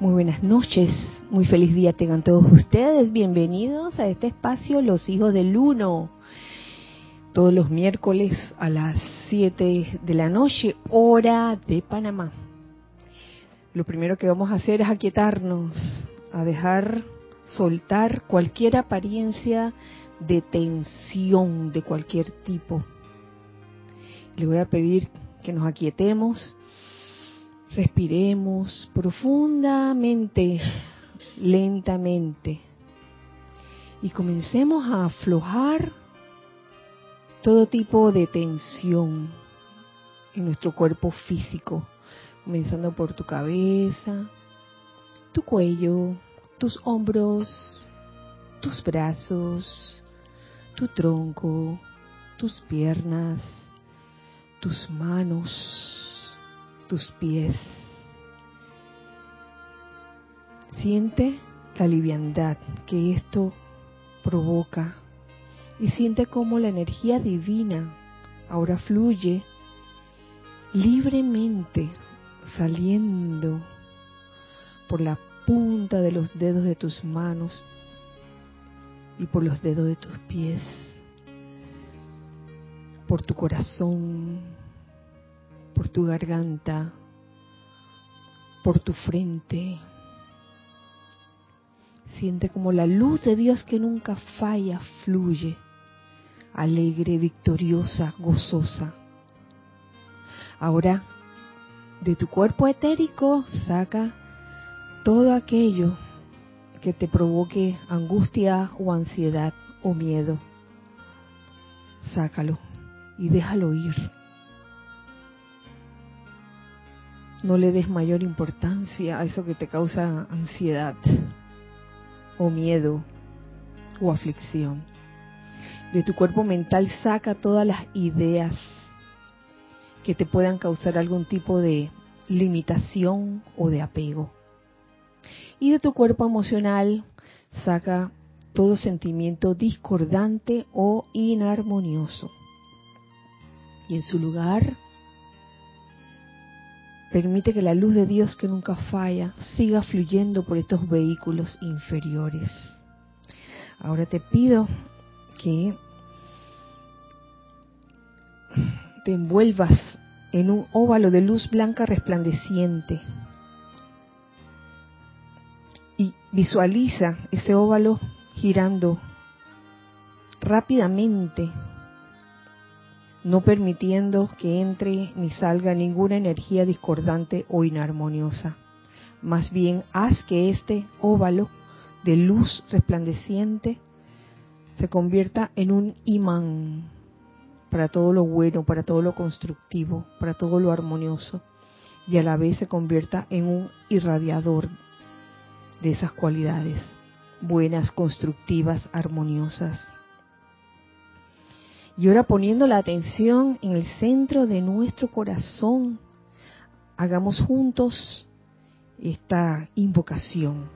Muy buenas noches, muy feliz día tengan todos ustedes. Bienvenidos a este espacio Los Hijos del Uno. Todos los miércoles a las 7 de la noche, hora de Panamá. Lo primero que vamos a hacer es aquietarnos, a dejar soltar cualquier apariencia de tensión de cualquier tipo. Le voy a pedir que nos aquietemos Respiremos profundamente, lentamente. Y comencemos a aflojar todo tipo de tensión en nuestro cuerpo físico, comenzando por tu cabeza, tu cuello, tus hombros, tus brazos, tu tronco, tus piernas, tus manos, tus pies. Siente la liviandad que esto provoca y siente cómo la energía divina ahora fluye libremente saliendo por la punta de los dedos de tus manos y por los dedos de tus pies, por tu corazón, por tu garganta, por tu frente. Siente como la luz de Dios que nunca falla fluye, alegre, victoriosa, gozosa. Ahora, de tu cuerpo etérico saca todo aquello que te provoque angustia o ansiedad o miedo. Sácalo y déjalo ir. No le des mayor importancia a eso que te causa ansiedad o miedo o aflicción. De tu cuerpo mental saca todas las ideas que te puedan causar algún tipo de limitación o de apego. Y de tu cuerpo emocional saca todo sentimiento discordante o inarmonioso. Y en su lugar, Permite que la luz de Dios que nunca falla siga fluyendo por estos vehículos inferiores. Ahora te pido que te envuelvas en un óvalo de luz blanca resplandeciente y visualiza ese óvalo girando rápidamente no permitiendo que entre ni salga ninguna energía discordante o inarmoniosa. Más bien, haz que este óvalo de luz resplandeciente se convierta en un imán para todo lo bueno, para todo lo constructivo, para todo lo armonioso, y a la vez se convierta en un irradiador de esas cualidades buenas, constructivas, armoniosas. Y ahora poniendo la atención en el centro de nuestro corazón, hagamos juntos esta invocación.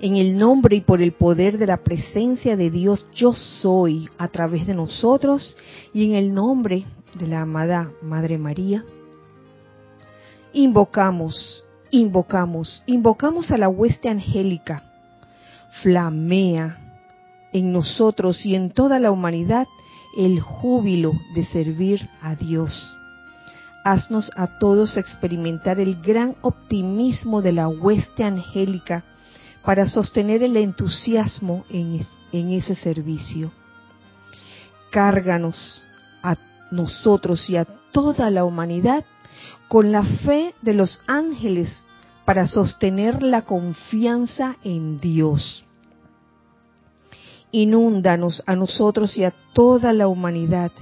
En el nombre y por el poder de la presencia de Dios, yo soy a través de nosotros y en el nombre de la amada Madre María, invocamos, invocamos, invocamos a la hueste angélica, flamea, en nosotros y en toda la humanidad el júbilo de servir a Dios. Haznos a todos experimentar el gran optimismo de la hueste angélica para sostener el entusiasmo en, ese servicio. Cárganos a nosotros y a toda la humanidad con la fe de los ángeles para sostener la confianza en Dios Inúndanos a nosotros y a toda la humanidad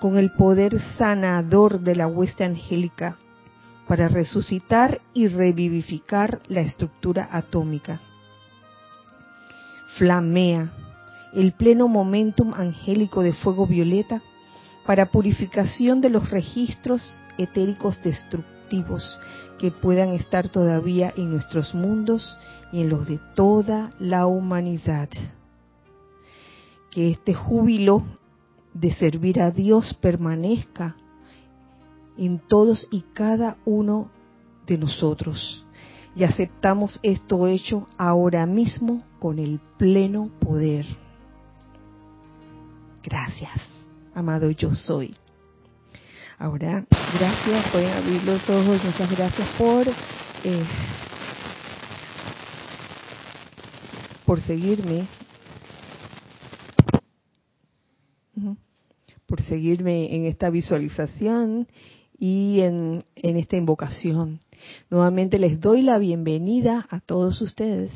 con el poder sanador de la hueste angélica para resucitar y revivificar la estructura atómica. Flamea el pleno momentum angélico de fuego violeta para purificación de los registros etéricos destructivos que puedan estar todavía en nuestros mundos y en los de toda la humanidad que este júbilo de servir a Dios permanezca en todos y cada uno de nosotros y aceptamos esto hecho ahora mismo con el pleno poder. Gracias, amado yo soy. Ahora, gracias, pueden abrir los ojos, muchas gracias por eh, por seguirme, por seguirme en esta visualización y en, en esta invocación. Nuevamente les doy la bienvenida a todos ustedes.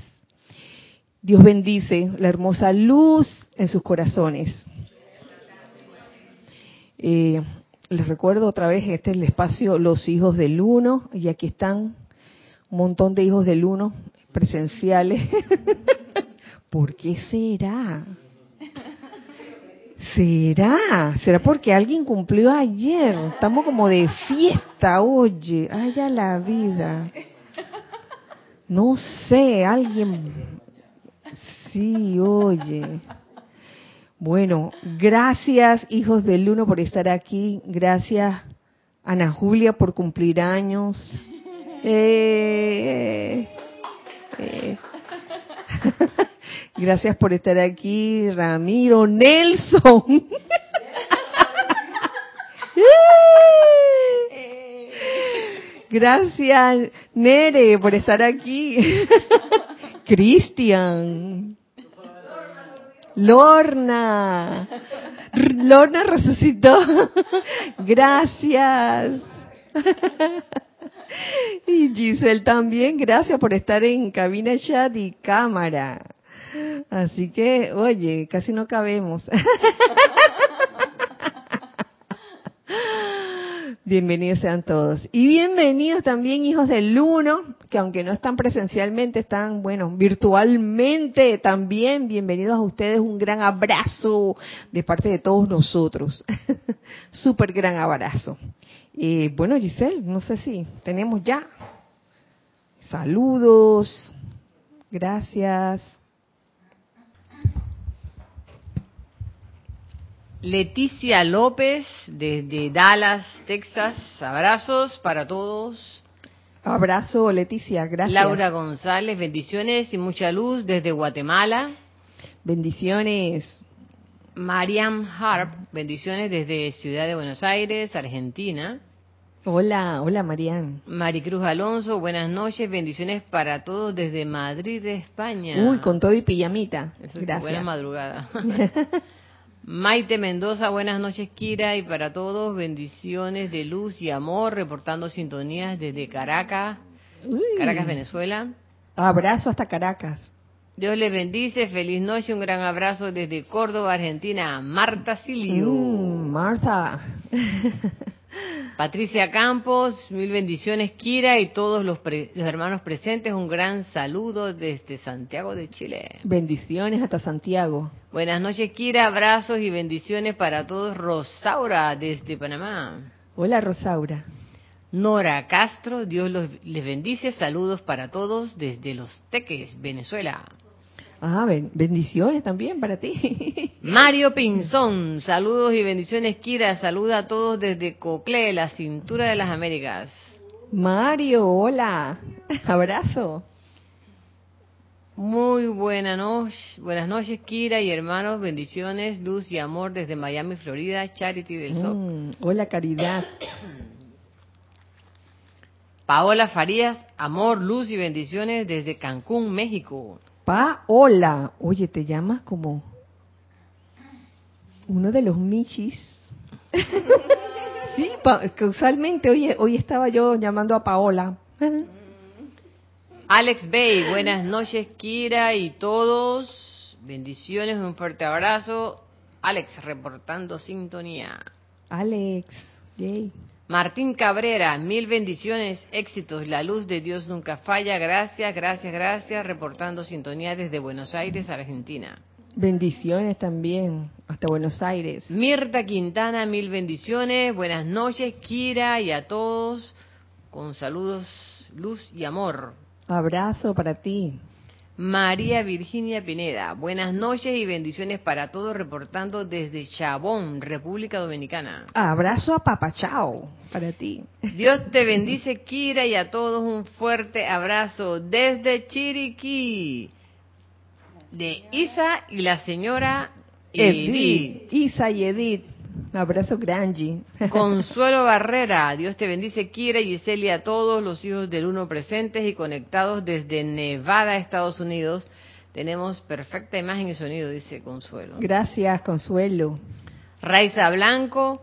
Dios bendice la hermosa luz en sus corazones. Eh, les recuerdo otra vez, este es el espacio Los Hijos del Uno, y aquí están un montón de hijos del Uno presenciales. ¿Por qué será? ¿Será? ¿Será porque alguien cumplió ayer? Estamos como de fiesta, oye. Ay, la vida. No sé, alguien. Sí, oye. Bueno, gracias, hijos del uno, por estar aquí. Gracias, Ana Julia, por cumplir años. Eh, eh. Gracias por estar aquí, Ramiro Nelson. Gracias, Nere, por estar aquí. Cristian. Lorna. Lorna resucitó. Gracias. Y Giselle también, gracias por estar en cabina chat y cámara. Así que, oye, casi no cabemos. Bienvenidos sean todos. Y bienvenidos también hijos del Uno, que aunque no están presencialmente, están, bueno, virtualmente también. Bienvenidos a ustedes. Un gran abrazo de parte de todos nosotros. Súper gran abrazo. Y bueno, Giselle, no sé si tenemos ya. Saludos. Gracias. Leticia López desde Dallas, Texas. Abrazos para todos. Abrazo, Leticia, gracias. Laura González, bendiciones y mucha luz desde Guatemala. Bendiciones. Mariam Harp, bendiciones desde Ciudad de Buenos Aires, Argentina. Hola, hola Mariam. Maricruz Alonso, buenas noches, bendiciones para todos desde Madrid, España. Uy, con todo y pijamita. Gracias. Buena madrugada. Maite Mendoza, buenas noches Kira y para todos bendiciones de luz y amor, reportando sintonías desde Caracas, Caracas, Venezuela. Abrazo hasta Caracas. Dios les bendice, feliz noche, un gran abrazo desde Córdoba, Argentina, Marta Silio. Mm, Marta. Patricia Campos, mil bendiciones Kira y todos los, los, hermanos presentes, un gran saludo desde Santiago de Chile. Bendiciones hasta Santiago. Buenas noches Kira, abrazos y bendiciones para todos. Rosaura desde Panamá. Hola Rosaura. Nora Castro, Dios los, les bendice, saludos para todos desde Los Teques, Venezuela. Ah, bendiciones también para ti. Mario Pinzón, saludos y bendiciones, Kira. Saluda a todos desde Cocle, la cintura de las Américas. Mario, hola. Abrazo. Muy buena noche, buenas noches, Kira y hermanos. Bendiciones, luz y amor desde Miami, Florida. Charity del SOC. Mm, hola, caridad. Paola Farías, amor, luz y bendiciones desde Cancún, México. Paola, oye, te llamas como uno de los Michis. sí, causalmente hoy, hoy estaba yo llamando a Paola. Alex Bay, buenas noches Kira y todos. Bendiciones, un fuerte abrazo. Alex, reportando sintonía. Alex, yay. Martín Cabrera, mil bendiciones, éxitos, la luz de Dios nunca falla, gracias, gracias, gracias, reportando sintonía desde Buenos Aires, Argentina. Bendiciones también, hasta Buenos Aires. Mirta Quintana, mil bendiciones, buenas noches, Kira y a todos, con saludos, luz y amor. Abrazo para ti. María Virginia Pineda, buenas noches y bendiciones para todos, reportando desde Chabón, República Dominicana. Abrazo a Papachao para ti. Dios te bendice, Kira, y a todos un fuerte abrazo desde Chiriquí, de Isa y la señora Edith. Isa y Edith. Un abrazo grande. Consuelo Barrera, Dios te bendice, Kira y Celia, a todos los hijos del Uno presentes y conectados desde Nevada, Estados Unidos. Tenemos perfecta imagen y sonido, dice Consuelo. Gracias, Consuelo. Raiza Blanco,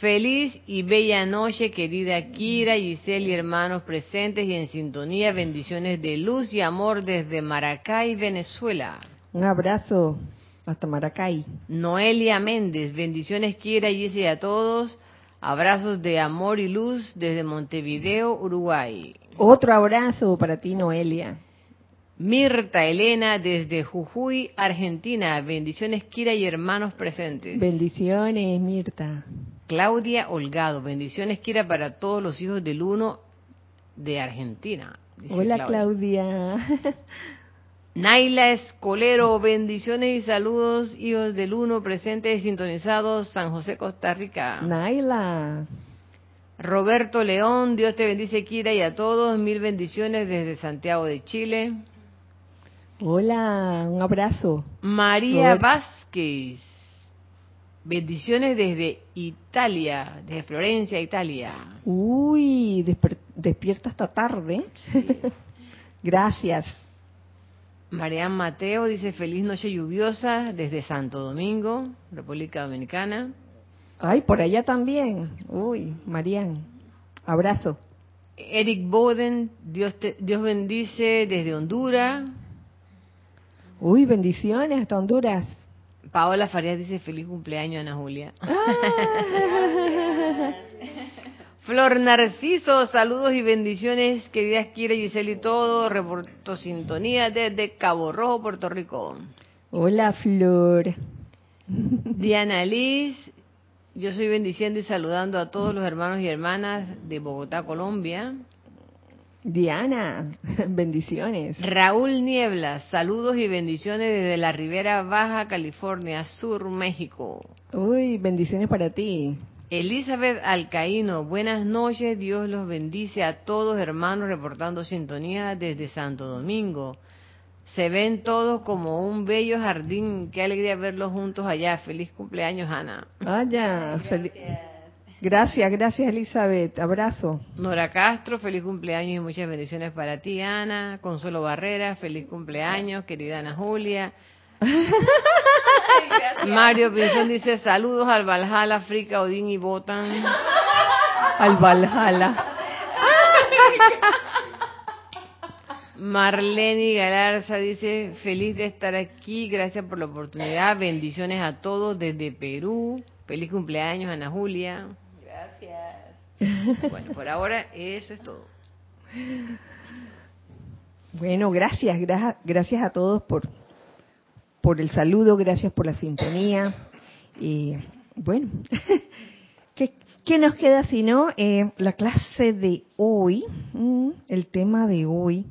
feliz y bella noche, querida Kira, y Celia, hermanos presentes y en sintonía. Bendiciones de luz y amor desde Maracay, Venezuela. Un abrazo hasta Maracay. Noelia Méndez, bendiciones quiera y a todos. Abrazos de amor y luz desde Montevideo, Uruguay. Otro abrazo para ti, Noelia. Mirta Elena desde Jujuy, Argentina. Bendiciones, Kira y hermanos presentes. Bendiciones, Mirta. Claudia Holgado. Bendiciones, Kira, para todos los hijos del uno de Argentina. Hola, Claudia. Naila Escolero, bendiciones y saludos, hijos del uno presentes y sintonizados, San José, Costa Rica. Naila. Roberto León, Dios te bendice, Kira, y a todos, mil bendiciones desde Santiago de Chile. Hola, un abrazo. María Vázquez, bendiciones desde Italia, desde Florencia, Italia. Uy, despierta esta tarde. Gracias. Marian Mateo dice feliz noche lluviosa desde Santo Domingo, República Dominicana. Ay, por allá también. Uy, Marian, abrazo. Eric Boden, Dios, Dios bendice desde Honduras. Uy, bendiciones hasta Honduras. Paola Farías dice feliz cumpleaños, Ana Julia. Ah. Flor Narciso, saludos y bendiciones, queridas Kira, Giselle y todo. Reporto sintonía desde Cabo Rojo, Puerto Rico. Hola, Flor. Diana Liz, yo soy bendiciendo y saludando a todos los hermanos y hermanas de Bogotá, Colombia. Diana, bendiciones. Raúl Nieblas, saludos y bendiciones desde la Ribera Baja, California, Sur, México. Uy, bendiciones para ti. Elizabeth Alcaíno, buenas noches, Dios los bendice a todos hermanos reportando sintonía desde Santo Domingo. Se ven todos como un bello jardín, qué alegría verlos juntos allá. Feliz cumpleaños, Ana. Vaya, gracias. gracias, gracias Elizabeth, abrazo. Nora Castro, feliz cumpleaños y muchas bendiciones para ti, Ana. Consuelo Barrera, feliz cumpleaños, querida Ana Julia. Mario Pinzón dice saludos al Valhalla, África, Odín y Botan. Al Valhalla. Marlene Galarza dice feliz de estar aquí, gracias por la oportunidad, bendiciones a todos desde Perú, feliz cumpleaños Ana Julia. Gracias. Bueno, por ahora eso es todo. Bueno, gracias, gracias a todos por por el saludo, gracias por la sintonía. Y bueno, ¿qué, nos queda si no? Eh, la clase de hoy, mm, el tema de hoy,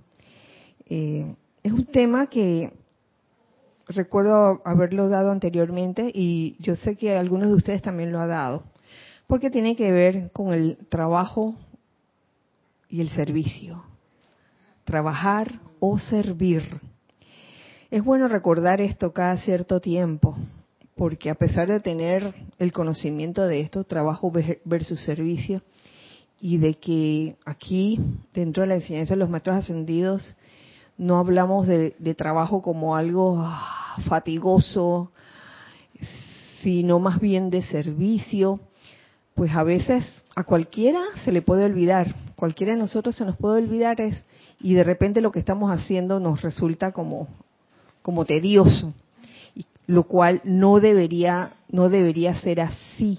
eh, es un tema que recuerdo haberlo dado anteriormente y yo sé que algunos de ustedes también lo ha dado, porque tiene que ver con el trabajo y el servicio. Trabajar o servir es bueno recordar esto cada cierto tiempo, porque a pesar de tener el conocimiento de esto, trabajo versus servicio, y de que aquí, dentro de la enseñanza de los maestros ascendidos, no hablamos de, trabajo como algo ah, fatigoso, sino más bien de servicio, pues a veces a cualquiera se le puede olvidar, cualquiera de nosotros se nos puede olvidar es, y de repente lo que estamos haciendo nos resulta como como tedioso, lo cual no debería, no debería ser así,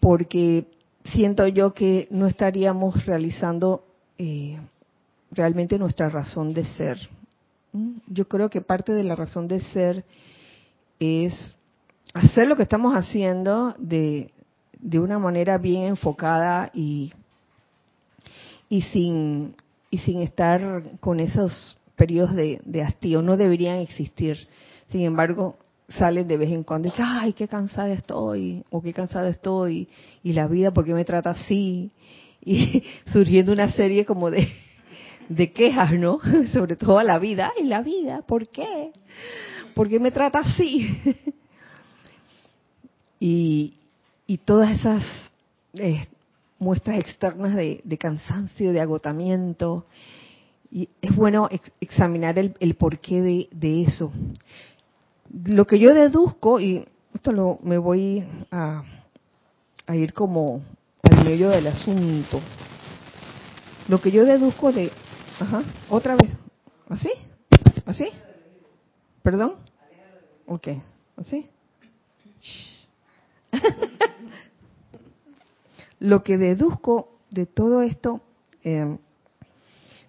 porque siento yo que no estaríamos realizando eh, realmente nuestra razón de ser. ¿Mm? Yo creo que parte de la razón de ser es hacer lo que estamos haciendo de, de una manera bien enfocada y, y sin y sin estar con esos periodos de, hastío, no deberían existir. Sin embargo, salen de vez en cuando y dicen, ay, qué cansada estoy, o qué cansada estoy, y la vida, ¿por qué me trata así? Y surgiendo una serie como de, quejas, ¿no? Sobre todo a la vida, ay, la vida, ¿por qué? ¿Por qué me trata así? y, y todas esas eh, muestras externas de, cansancio, de agotamiento, y es bueno examinar el, el porqué de, de eso lo que yo deduzco, y esto lo, me voy a, a ir como al medio del asunto, lo que yo deduzco de... Ajá, otra vez. ¿Así? ¿Así? ¿Perdón? Ok, ¿así? lo que deduzco de todo esto, eh,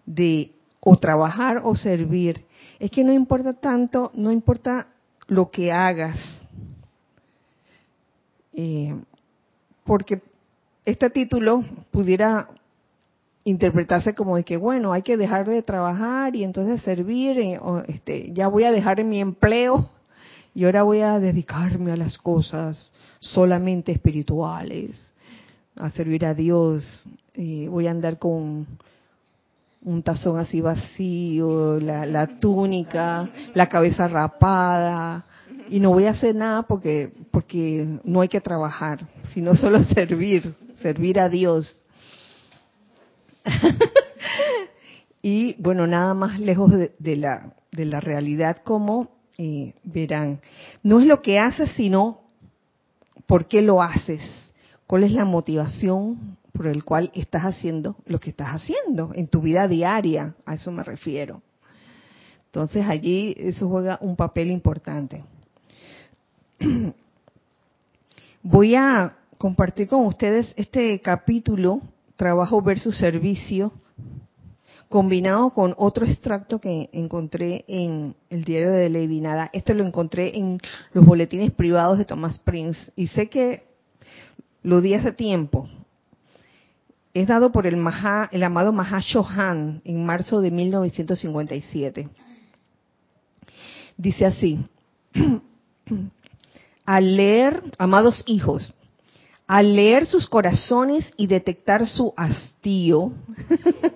de o trabajar o servir, es que no importa tanto, no importa lo que hagas. Eh, porque este título pudiera interpretarse como de que, bueno, hay que dejar de trabajar y entonces servir, eh, este, ya voy a dejar mi empleo y ahora voy a dedicarme a las cosas solamente espirituales, a servir a Dios, eh, voy a andar con un tazón así vacío, la, túnica, la cabeza rapada, y no voy a hacer nada porque, porque no hay que trabajar, sino solo servir, servir a Dios. y bueno, nada más lejos de, la, de la realidad como eh, verán. No es lo que haces, sino por qué lo haces. ¿Cuál es la motivación por el cual estás haciendo lo que estás haciendo en tu vida diaria, a eso me refiero. Entonces allí eso juega un papel importante. Voy a compartir con ustedes este capítulo, Trabajo versus Servicio, combinado con otro extracto que encontré en el diario de Lady Nada. Este lo encontré en los boletines privados de Thomas Prince y sé que lo di hace tiempo, es dado por el, Maha, el amado en marzo de 1957. Dice así, al leer, amados hijos, al leer sus corazones y detectar su hastío,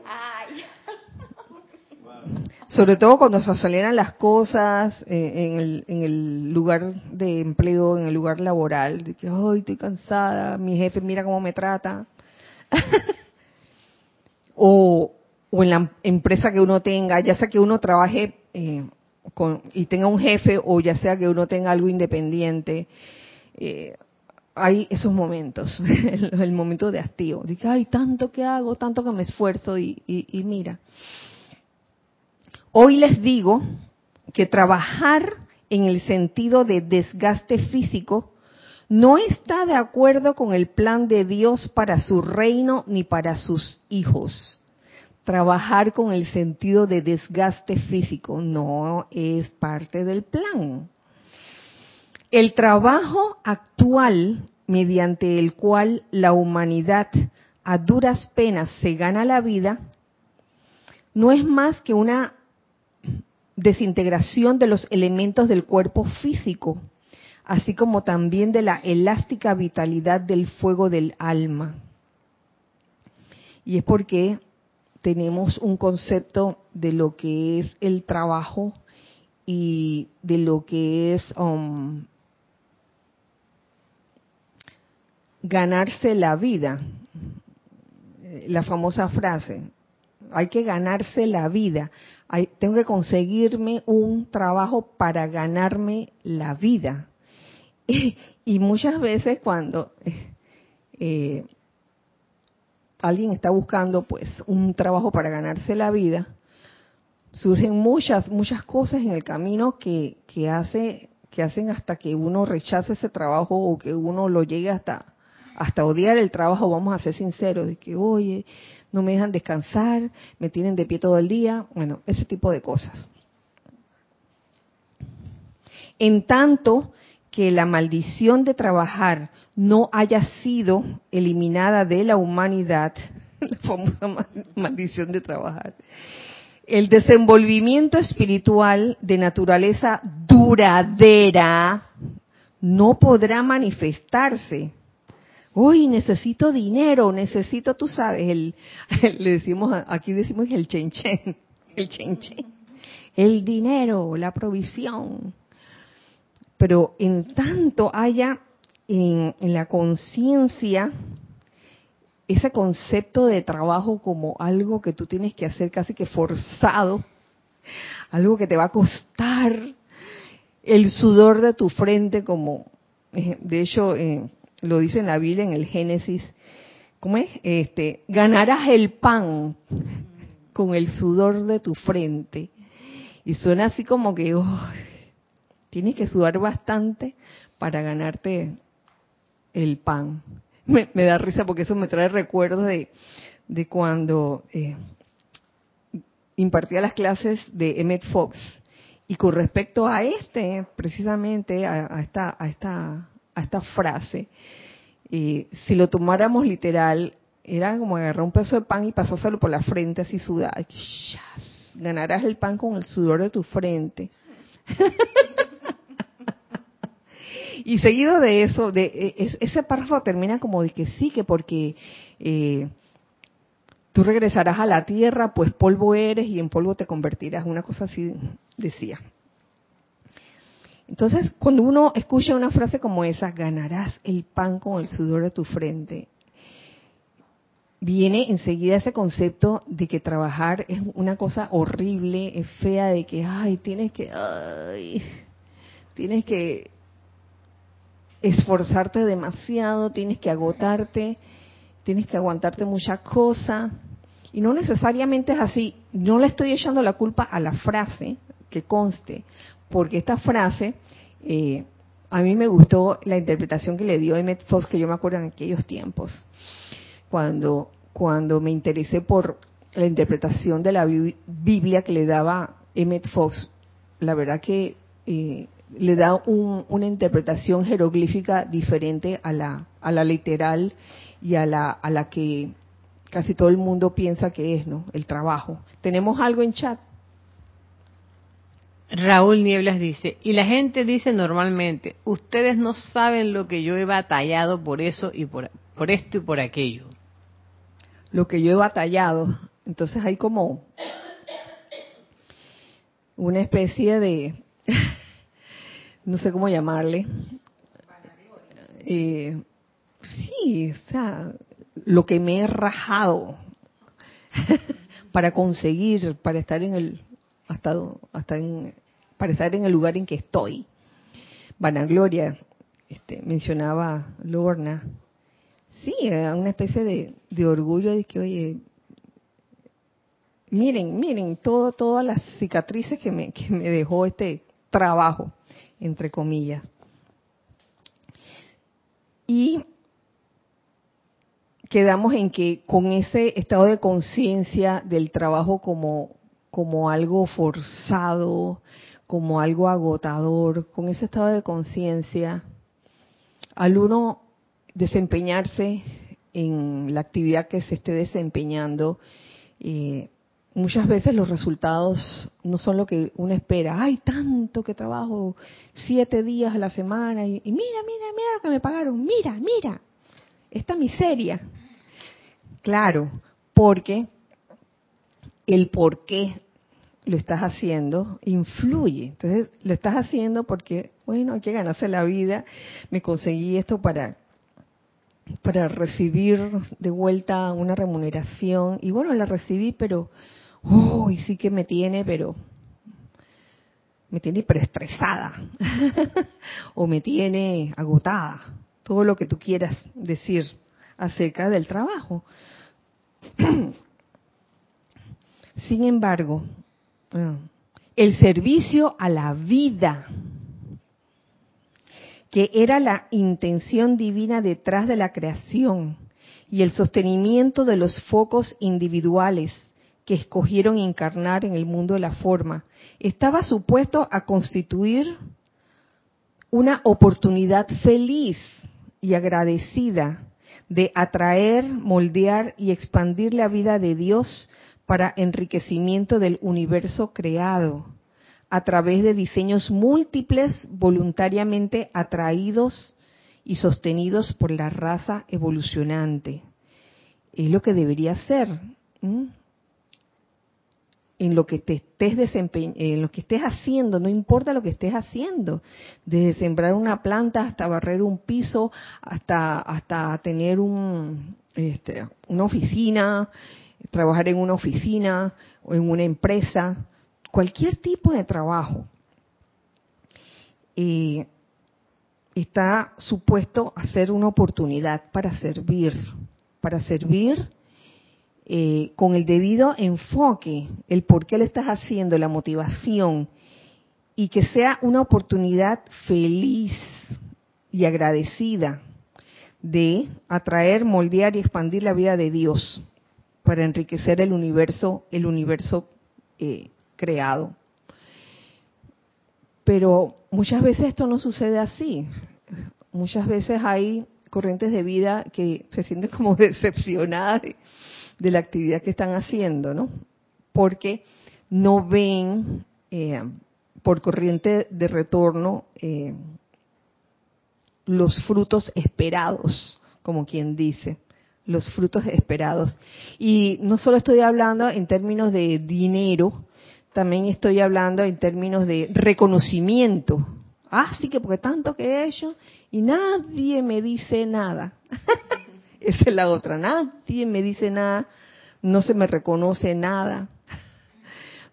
sobre todo cuando se aceleran las cosas eh, en, el, en, el, lugar de empleo, en el lugar laboral, de que, ay, estoy cansada, mi jefe mira cómo me trata, o, en la empresa que uno tenga, ya sea que uno trabaje eh, y tenga un jefe o ya sea que uno tenga algo independiente, eh, hay esos momentos, el, momento de hastío. Dice, ay, tanto que hago, tanto que me esfuerzo y mira. Hoy les digo que trabajar en el sentido de desgaste físico no está de acuerdo con el plan de Dios para su reino ni para sus hijos. Trabajar con el sentido de desgaste físico no es parte del plan. El trabajo actual mediante el cual la humanidad a duras penas se gana la vida no es más que una desintegración de los elementos del cuerpo físico así como también de la elástica vitalidad del fuego del alma. Y es porque tenemos un concepto de lo que es el trabajo y de lo que es um, ganarse la vida. La famosa frase, hay que ganarse la vida. tengo que conseguirme un trabajo para ganarme la vida. Y, muchas veces cuando eh, alguien está buscando pues un trabajo para ganarse la vida, surgen muchas, muchas cosas en el camino que, que, hace, que hacen hasta que uno rechace ese trabajo o que uno lo llegue hasta, hasta odiar el trabajo, vamos a ser sinceros, de que, oye, no me dejan descansar, me tienen de pie todo el día, bueno, ese tipo de cosas. En tanto que la maldición de trabajar no haya sido eliminada de la humanidad, la famosa maldición de trabajar, el desenvolvimiento espiritual de naturaleza duradera no podrá manifestarse. Uy, necesito dinero, necesito, tú sabes, el, le decimos, aquí decimos el chenchen, el chenchen, el dinero, la provisión. Pero en tanto haya en, la conciencia ese concepto de trabajo como algo que tú tienes que hacer casi que forzado, algo que te va a costar el sudor de tu frente, como eh, de hecho eh, lo dice en la Biblia en el Génesis, ¿cómo es? Este, ganarás el pan con el sudor de tu frente. Y suena así como que tienes que sudar bastante para ganarte el pan me, da risa porque eso me trae recuerdos de, de cuando eh, impartía las clases de Emmett Fox. Y con respecto a este, precisamente, a, esta, a, esta, a esta frase, eh, si lo tomáramos literal, era como agarrar un pedazo de pan y pasárselo por la frente así sudado. Ganarás el pan con el sudor de tu frente. Y seguido de eso, de e, ese párrafo termina como de que sí, que porque eh, tú regresarás a la tierra, pues polvo eres y en polvo te convertirás. Una cosa así decía. Entonces, cuando uno escucha una frase como esa, ganarás el pan con el sudor de tu frente, viene enseguida ese concepto de que trabajar es una cosa horrible, es fea, de que, ay, tienes que, ay, tienes que esforzarte demasiado, tienes que agotarte, tienes que aguantarte muchas cosas. Y no necesariamente es así. No le estoy echando la culpa a la frase, que conste, porque esta frase, eh, a mí me gustó la interpretación que le dio Emmett Fox, que yo me acuerdo en aquellos tiempos, cuando, cuando me interesé por la interpretación de la Biblia que le daba Emmett Fox. La verdad que eh, le da una interpretación jeroglífica diferente a la, a la literal y a la, a la que casi todo el mundo piensa que es, ¿no? El trabajo. ¿Tenemos algo en chat? Raúl Nieblas dice, y la gente dice normalmente, ustedes no saben lo que yo he batallado por eso y por, por esto y por aquello. Lo que yo he batallado. Entonces hay como una especie de no sé cómo llamarle. Eh, sí, o sea, lo que me he rajado para conseguir, para estar en el, hasta, hasta en, para estar en el lugar en que estoy. Vanagloria, este, mencionaba Lorna. Sí, una especie de, de orgullo de que, oye, miren, miren, todo, todas las cicatrices que me, que me dejó este trabajo entre comillas. Y quedamos en que con ese estado de conciencia del trabajo como, como algo forzado, como algo agotador, con ese estado de conciencia, al uno desempeñarse en la actividad que se esté desempeñando, eh, muchas veces los resultados no son lo que uno espera. Ay, tanto que trabajo siete días a la semana y, mira, mira, mira lo que me pagaron. Mira, mira, esta miseria. Claro, porque el por qué lo estás haciendo influye. Entonces, lo estás haciendo porque, bueno, hay que ganarse la vida. Me conseguí esto para para recibir de vuelta una remuneración y bueno, la recibí, pero uy, sí que me tiene, pero me tiene preestresada o me tiene agotada, todo lo que tú quieras decir acerca del trabajo. Sin embargo, el servicio a la vida, que era la intención divina detrás de la creación y el sostenimiento de los focos individuales que escogieron encarnar en el mundo de la forma, estaba supuesto a constituir una oportunidad feliz y agradecida de atraer, moldear y expandir la vida de Dios para enriquecimiento del universo creado a través de diseños múltiples voluntariamente atraídos y sostenidos por la raza evolucionante. Es lo que debería ser. En lo que te estés en lo que estés haciendo, no importa lo que estés haciendo, desde sembrar una planta hasta barrer un piso, hasta hasta tener un, este, una oficina, trabajar en una oficina o en una empresa, cualquier tipo de trabajo eh, está supuesto a ser una oportunidad para servir, para servir eh, con el debido enfoque, el por qué lo estás haciendo, la motivación, y que sea una oportunidad feliz y agradecida de atraer, moldear y expandir la vida de Dios para enriquecer el universo, el universo eh, creado. Pero muchas veces esto no sucede así. Muchas veces hay corrientes de vida que se sienten como decepcionadas de, la actividad que están haciendo, ¿no? Porque no ven eh, por corriente de retorno eh, los frutos esperados, como quien dice, los frutos esperados. Y no solo estoy hablando en términos de dinero, también estoy hablando en términos de reconocimiento. Ah, sí que porque tanto que he hecho y nadie me dice nada. Esa es la otra, nadie me dice nada, no se me reconoce nada.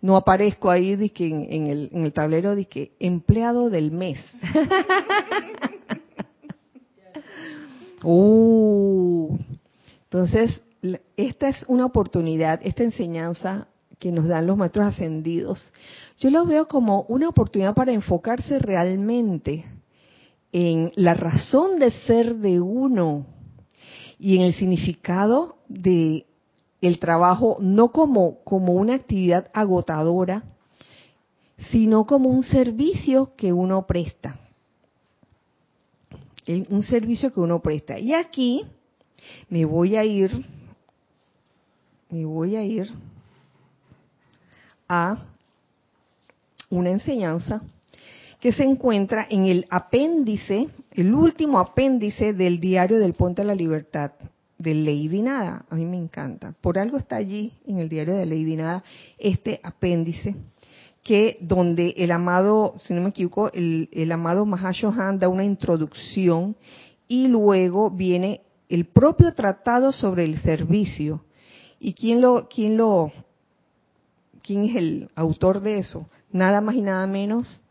No aparezco ahí en, el, en el tablero de que empleado del mes. uh, entonces, esta es una oportunidad, esta enseñanza que nos dan los maestros ascendidos, yo lo veo como una oportunidad para enfocarse realmente en la razón de ser de uno y en el significado de el trabajo no como como una actividad agotadora, sino como un servicio que uno presta. Un servicio que uno presta. Y aquí me voy a ir, me voy a ir a una enseñanza que se encuentra en el apéndice, el último apéndice del diario del Puente de la Libertad, de Lady Nada. A mí me encanta. Por algo está allí en el diario de Lady Nada este apéndice que donde el amado, si no me equivoco, el, el amado Mahashohan da una introducción y luego viene el propio tratado sobre el servicio. ¿Y quién lo, quién lo ¿quién es el autor de eso? Nada más y nada menos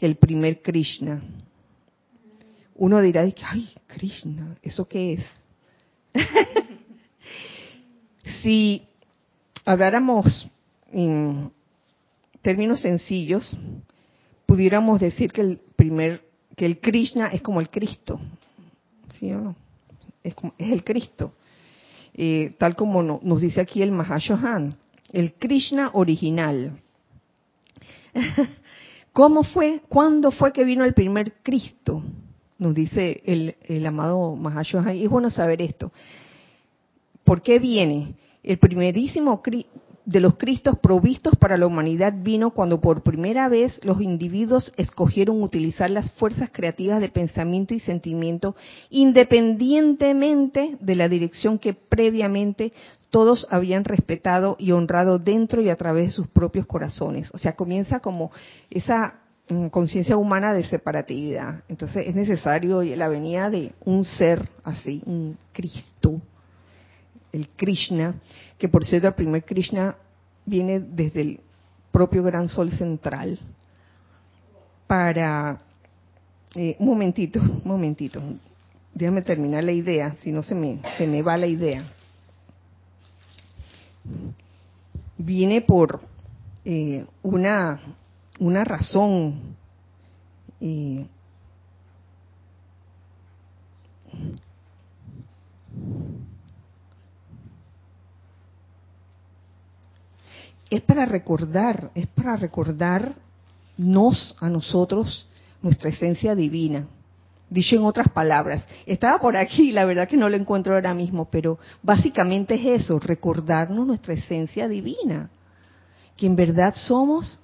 que el primer Krishna. Uno dirá, ay, Krishna, ¿eso qué es? si habláramos en términos sencillos, pudiéramos decir que el primer, que el Krishna es como el Cristo, ¿sí o no? Es, el Cristo, eh, tal como nos dice aquí el Mahashohan el Krishna original. ¿Cómo fue? ¿Cuándo fue que vino el primer Cristo? Nos dice el, amado Mahashohan. Es bueno saber esto. ¿Por qué viene? El primerísimo de los Cristos provistos para la humanidad vino cuando por primera vez los individuos escogieron utilizar las fuerzas creativas de pensamiento y sentimiento independientemente de la dirección que previamente todos habían respetado y honrado dentro y a través de sus propios corazones. O sea, comienza como esa mm, conciencia humana de separatividad. Entonces es necesario la venida de un ser así, un Cristo, el Krishna, que por cierto el primer Krishna viene desde el propio gran sol central, para... Eh, un momentito, un momentito, déjame terminar la idea, si no se me, se me va la idea. Viene por eh, una, una razón eh, es para recordar, es para recordarnos a nosotros nuestra esencia divina, dicho en otras palabras. Estaba por aquí, la verdad que no lo encuentro ahora mismo, pero básicamente es eso, recordarnos nuestra esencia divina, que en verdad somos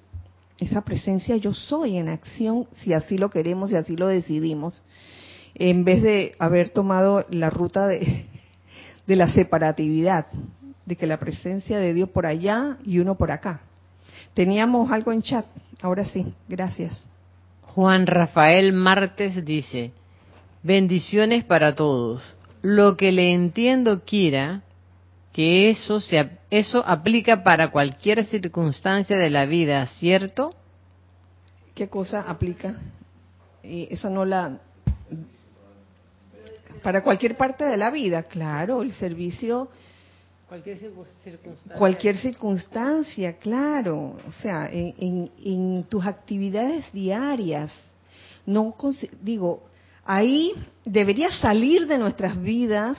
esa presencia yo soy en acción, si así lo queremos y así lo decidimos, en vez de haber tomado la ruta de, de la separatividad, de que la presencia de Dios por allá y uno por acá. Teníamos algo en chat, ahora sí, gracias. Juan Rafael Martes dice, bendiciones para todos. Lo que le entiendo, Kira, que eso, se, eso aplica para cualquier circunstancia de la vida, ¿cierto? ¿Qué cosa aplica? Y esa no la... Para cualquier parte de la vida, claro, el servicio... Cualquier circunstancia. Cualquier circunstancia, claro. O sea, en, en, tus actividades diarias. No digo, ahí debería salir de nuestras vidas,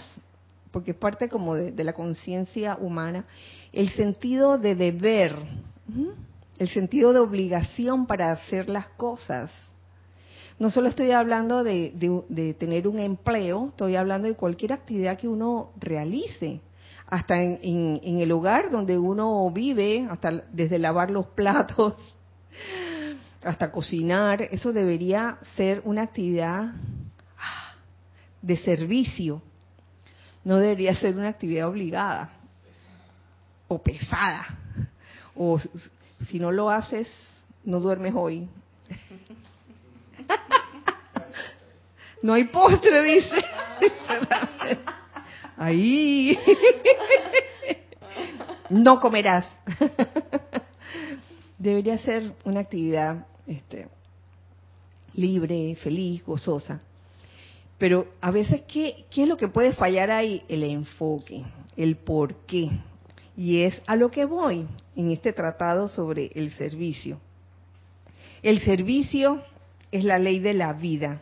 porque es parte como de, la conciencia humana, el sentido de deber, el sentido de obligación para hacer las cosas. No solo estoy hablando de, de tener un empleo, estoy hablando de cualquier actividad que uno realice hasta en, el hogar donde uno vive, hasta desde lavar los platos hasta cocinar, eso debería ser una actividad de servicio, no debería ser una actividad obligada o pesada, o si no lo haces, no duermes hoy. no hay postre, dice. Ahí. no comerás. Debería ser una actividad este, libre, feliz, gozosa. Pero a veces, ¿qué, ¿qué es lo que puede fallar ahí? El enfoque, el por qué. Y es a lo que voy en este tratado sobre el servicio. El servicio es la ley de la vida.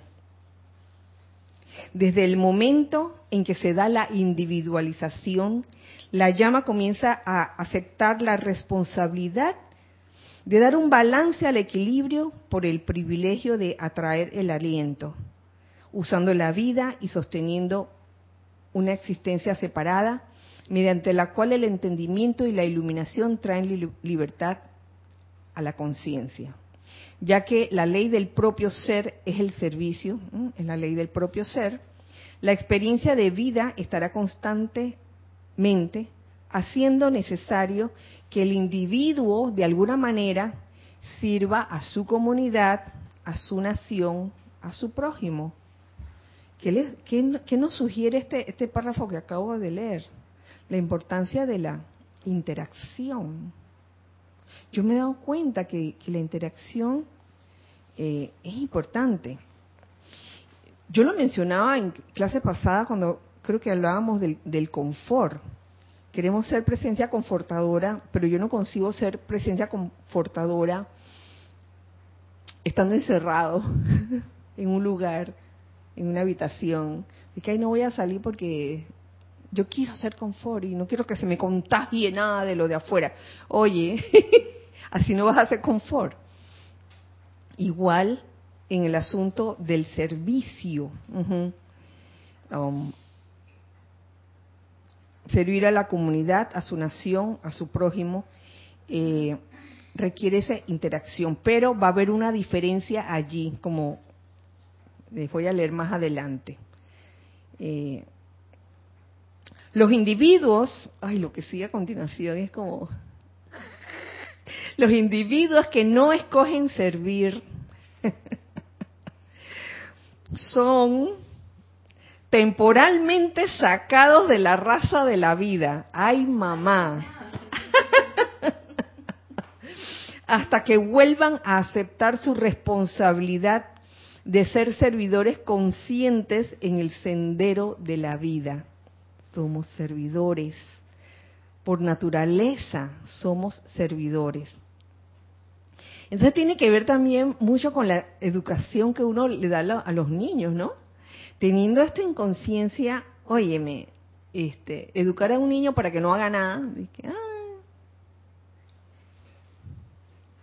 Desde el momento en que se da la individualización, la llama comienza a aceptar la responsabilidad de dar un balance al equilibrio por el privilegio de atraer el aliento, usando la vida y sosteniendo una existencia separada, mediante la cual el entendimiento y la iluminación traen libertad a la conciencia ya que la ley del propio ser es el servicio, es la ley del propio ser, la experiencia de vida estará constantemente haciendo necesario que el individuo de alguna manera sirva a su comunidad, a su nación, a su prójimo. ¿Qué, qué nos sugiere este, este párrafo que acabo de leer? La importancia de la interacción yo me he dado cuenta que, la interacción eh, es importante. Yo lo mencionaba en clase pasada cuando creo que hablábamos del, del confort. Queremos ser presencia confortadora, pero yo no consigo ser presencia confortadora estando encerrado en un lugar, en una habitación. De que ahí no voy a salir porque yo quiero hacer confort y no quiero que se me contagie nada de lo de afuera. Oye, así no vas a hacer confort. Igual en el asunto del servicio. Um, servir a la comunidad, a su nación, a su prójimo, eh, requiere esa interacción, pero va a haber una diferencia allí, como les voy a leer más adelante. Eh, los individuos, ay, lo que sigue a continuación es como los individuos que no escogen servir son temporalmente sacados de la raza de la vida. Ay, mamá. Hasta que vuelvan a aceptar su responsabilidad de ser servidores conscientes en el sendero de la vida. Somos servidores. Por naturaleza somos servidores. Entonces tiene que ver también mucho con la educación que uno le da a los niños, ¿no? Teniendo esto en conciencia, óyeme, este, educar a un niño para que no haga nada, ah,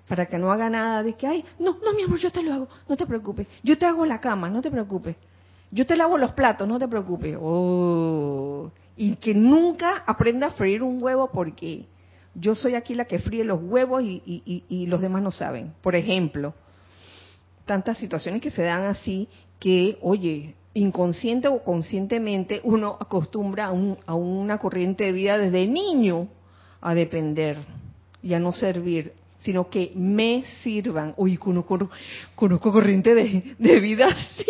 para que no haga nada, que, ay, no, no, mi amor, yo te lo hago, no te preocupes, yo te hago la cama, no te preocupes. yo te lavo los platos, no te preocupes. Oh, y que nunca aprenda a freír un huevo porque yo soy aquí la que fríe los huevos y, y los demás no saben. Por ejemplo, tantas situaciones que se dan así que, oye, inconsciente o conscientemente uno acostumbra a, a una corriente de vida desde niño a depender y a no servir, sino que me sirvan. Uy, conozco, conozco corriente de, de vida así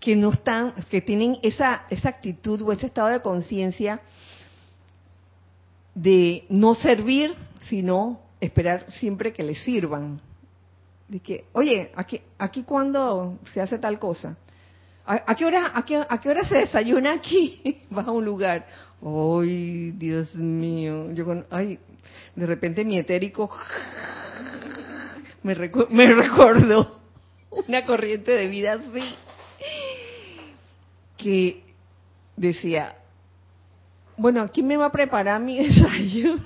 que no están, que tienen esa, esa actitud o ese estado de conciencia de no servir, sino esperar siempre que les sirvan. De que, oye, aquí, aquí cuando se hace tal cosa, ¿A, qué hora, a, qué, ¿A qué hora se desayuna aquí? Vas a un lugar. ¡Ay, Dios mío! Yo con, ay, de repente mi etérico me, me recordó una corriente de vida así que decía, bueno, ¿quién me va a preparar mi desayuno?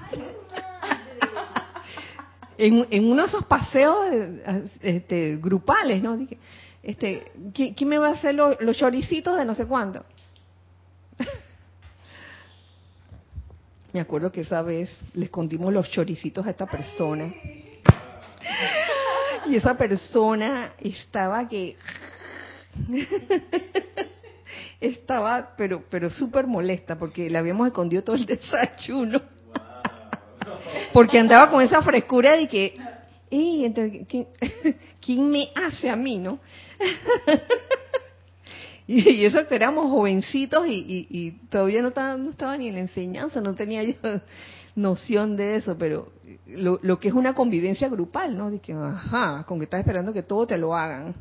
en, en uno de esos paseos este, grupales, ¿no? Dije, este, ¿quién, me va a hacer los choricitos de no sé cuándo? me acuerdo que esa vez le escondimos los choricitos a esta persona. Y esa persona estaba que estaba pero pero súper molesta porque le habíamos escondido todo el desayuno. porque andaba con esa frescura de que ¿quién, me hace a mí, no? y, eso que éramos jovencitos y, todavía no estaba, no estaba ni en la enseñanza, no tenía yo noción de eso, pero lo, que es una convivencia grupal, ¿no? De que, ajá, con que estás esperando que todo te lo hagan.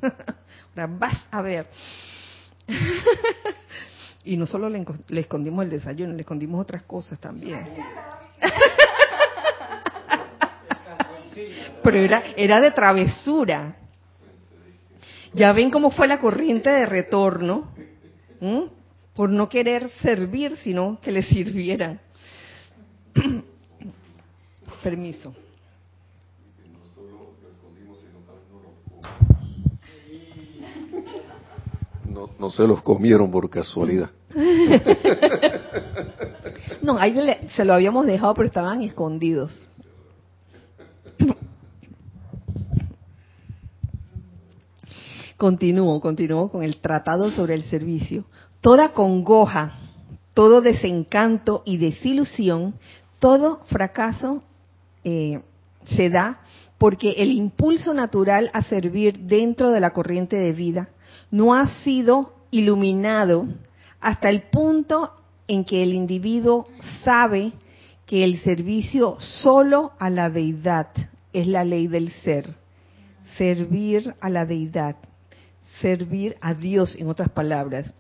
Ahora vas a ver. y no solo le, le escondimos el desayuno, le escondimos otras cosas también. pero era, era de travesura. Ya ven cómo fue la corriente de retorno, por no querer servir, sino que le sirvieran. Permiso. No, no se los comieron por casualidad. no, ahí se lo habíamos dejado, pero estaban escondidos. Continúo, continúo con el tratado sobre el servicio. Toda congoja, todo desencanto y desilusión, todo fracaso eh, se da porque el impulso natural a servir dentro de la corriente de vida no ha sido iluminado hasta el punto en que el individuo sabe que el servicio solo a la deidad es la ley del ser. Servir a la deidad servir a Dios, en otras palabras.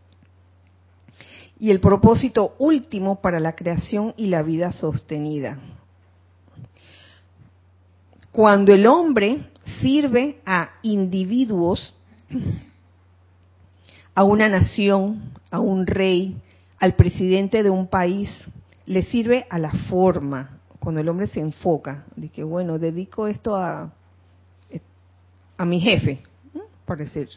Y el propósito último para la creación y la vida sostenida. Cuando el hombre sirve a individuos, a una nación, a un rey, al presidente de un país, le sirve a la forma, cuando el hombre se enfoca, de que bueno, dedico esto a, a mi jefe, por decir,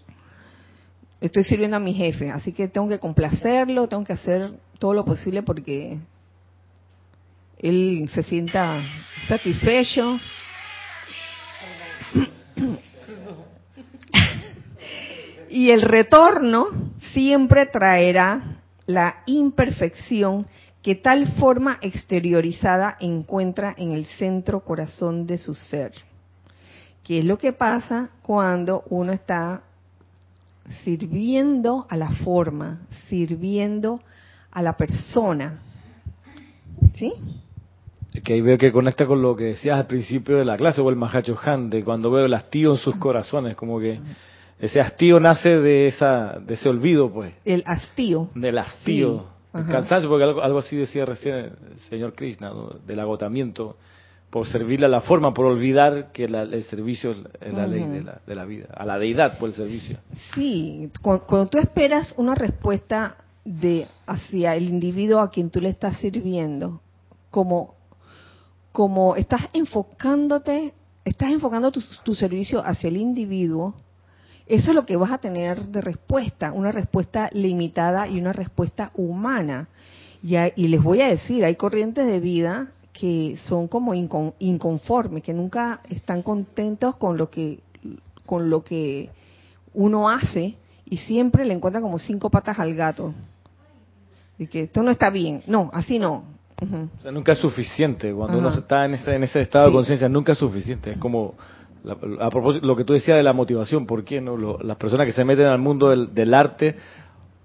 estoy sirviendo a mi jefe, así que tengo que complacerlo, tengo que hacer todo lo posible porque él se sienta satisfecho. Y el retorno siempre traerá la imperfección que tal forma exteriorizada encuentra en el centro corazón de su ser. ¿Qué es lo que pasa cuando uno está sirviendo a la forma, sirviendo a la persona. ¿Sí? Que ahí veo que conecta con lo que decías al principio de la clase, o el Mahacho de cuando veo el hastío en sus corazones, como que ese hastío nace de esa de ese olvido, pues. El hastío. Del hastío. el cansancio, porque algo, así decía recién el señor Krishna, del agotamiento por servirle a la forma, por olvidar que el servicio es la ley de la, de la, vida, a la deidad por el servicio. Sí, cuando, tú esperas una respuesta de hacia el individuo a quien tú le estás sirviendo, como, como estás enfocándote, estás enfocando tu, tu servicio hacia el individuo, eso es lo que vas a tener de respuesta, una respuesta limitada y una respuesta humana. Y, y les voy a decir, hay corrientes de vida que son como inconformes, que nunca están contentos con lo que con lo que uno hace y siempre le encuentran como cinco patas al gato. Y que esto no está bien. No, así no. O sea, nunca es suficiente. Cuando uno está en ese, en ese estado de conciencia, nunca es suficiente. Es como, a propósito, lo que tú decías de la motivación, ¿por qué no? las personas que se meten al mundo del, arte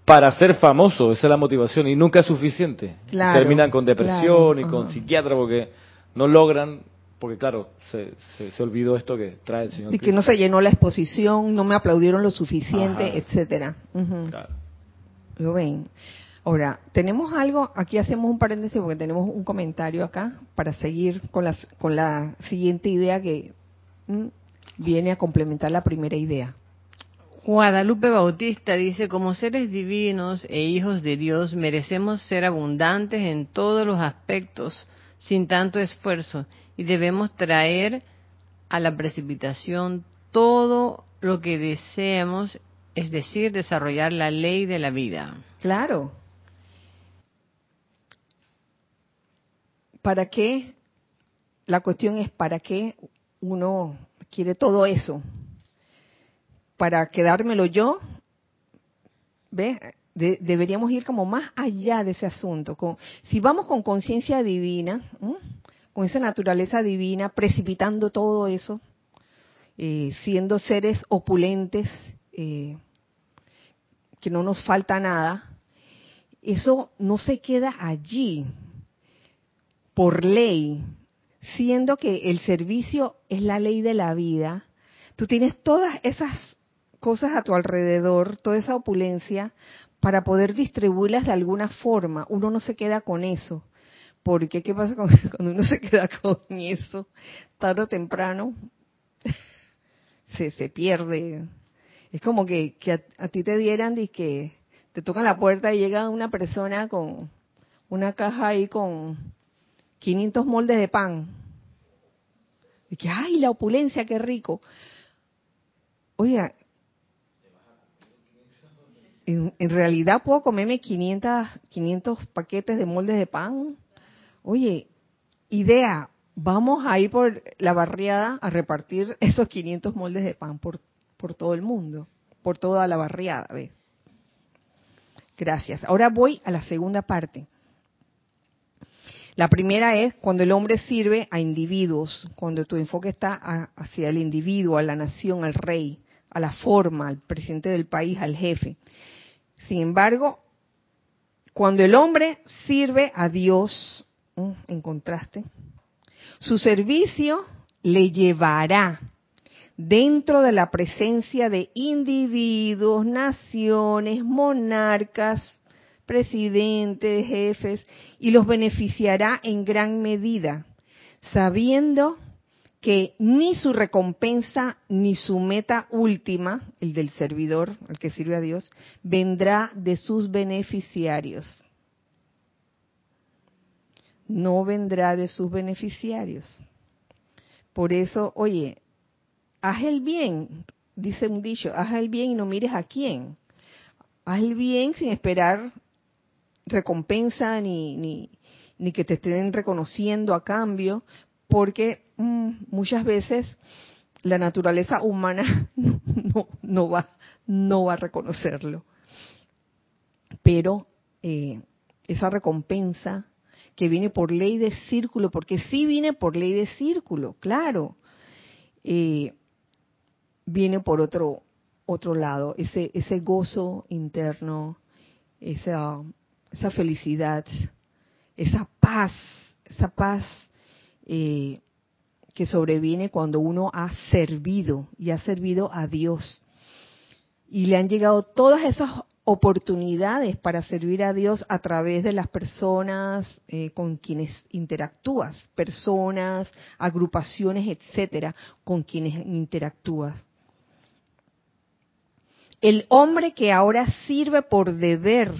para ser famosos, esa es la motivación, y nunca es suficiente. Terminan con depresión y con psiquiatra porque no logran porque claro, se, se, olvidó esto que trae el Señor. Y que no se llenó la exposición, no me aplaudieron lo suficiente, etcétera. Lo ven. Ahora, tenemos algo, aquí hacemos un paréntesis porque tenemos un comentario acá para seguir con, las, con la siguiente idea que viene a complementar la primera idea. Guadalupe Bautista dice, como seres divinos e hijos de Dios merecemos ser abundantes en todos los aspectos sin tanto esfuerzo y debemos traer a la precipitación todo lo que deseemos, es decir, desarrollar la ley de la vida. Claro. ¿Para qué? La cuestión es para qué uno quiere todo eso. Para quedármelo yo, ¿ve? deberíamos ir como más allá de ese asunto. si vamos con conciencia divina, con esa naturaleza divina, precipitando todo eso, eh, siendo seres opulentes, eh, que no nos falta nada, eso no se queda allí por ley, siendo que el servicio es la ley de la vida. Tú tienes todas esas cosas a tu alrededor, toda esa opulencia, para poder distribuirlas de alguna forma. Uno no se queda con eso. Porque, ¿qué pasa cuando uno se queda con eso? Tarde o temprano se, se pierde. Es como que, a, ti te dieran y que te tocan la puerta y llega una persona con una caja ahí con 500 moldes de pan. Y que, ¡ay, la opulencia, qué rico! Oiga, en, realidad puedo comerme 500, 500 paquetes de moldes de pan oye, idea, vamos a ir por la barriada a repartir esos 500 moldes de pan por, por todo el mundo, por toda la barriada. ¿ves? Gracias. Ahora voy a la segunda parte. La primera es cuando el hombre sirve a individuos, cuando tu enfoque está hacia el individuo, a la nación, al rey, a la forma, al presidente del país, al jefe. Sin embargo, cuando el hombre sirve a Dios, en contraste, su servicio le llevará dentro de la presencia de individuos, naciones, monarcas, presidentes, jefes, y los beneficiará en gran medida, sabiendo que ni su recompensa ni su meta última, el del servidor, el que sirve a Dios, vendrá de sus beneficiarios no vendrá de sus beneficiarios. Por eso, oye, haz el bien, dice un dicho, haz el bien y no mires a quién. Haz el bien sin esperar recompensa ni, ni, que te estén reconociendo a cambio, porque mm, muchas veces la naturaleza humana no, no, va, no va a reconocerlo. Pero eh, esa recompensa que viene por ley de círculo, porque sí viene por ley de círculo, claro. Eh, viene por otro otro lado, ese ese gozo interno, esa esa felicidad, esa paz, esa paz eh, que sobreviene cuando uno ha servido y ha servido a Dios. Y le han llegado todas esas oportunidades para servir a Dios a través de las personas eh, con quienes interactúas, personas, agrupaciones, etcétera, con quienes interactúas. El hombre que ahora sirve por deber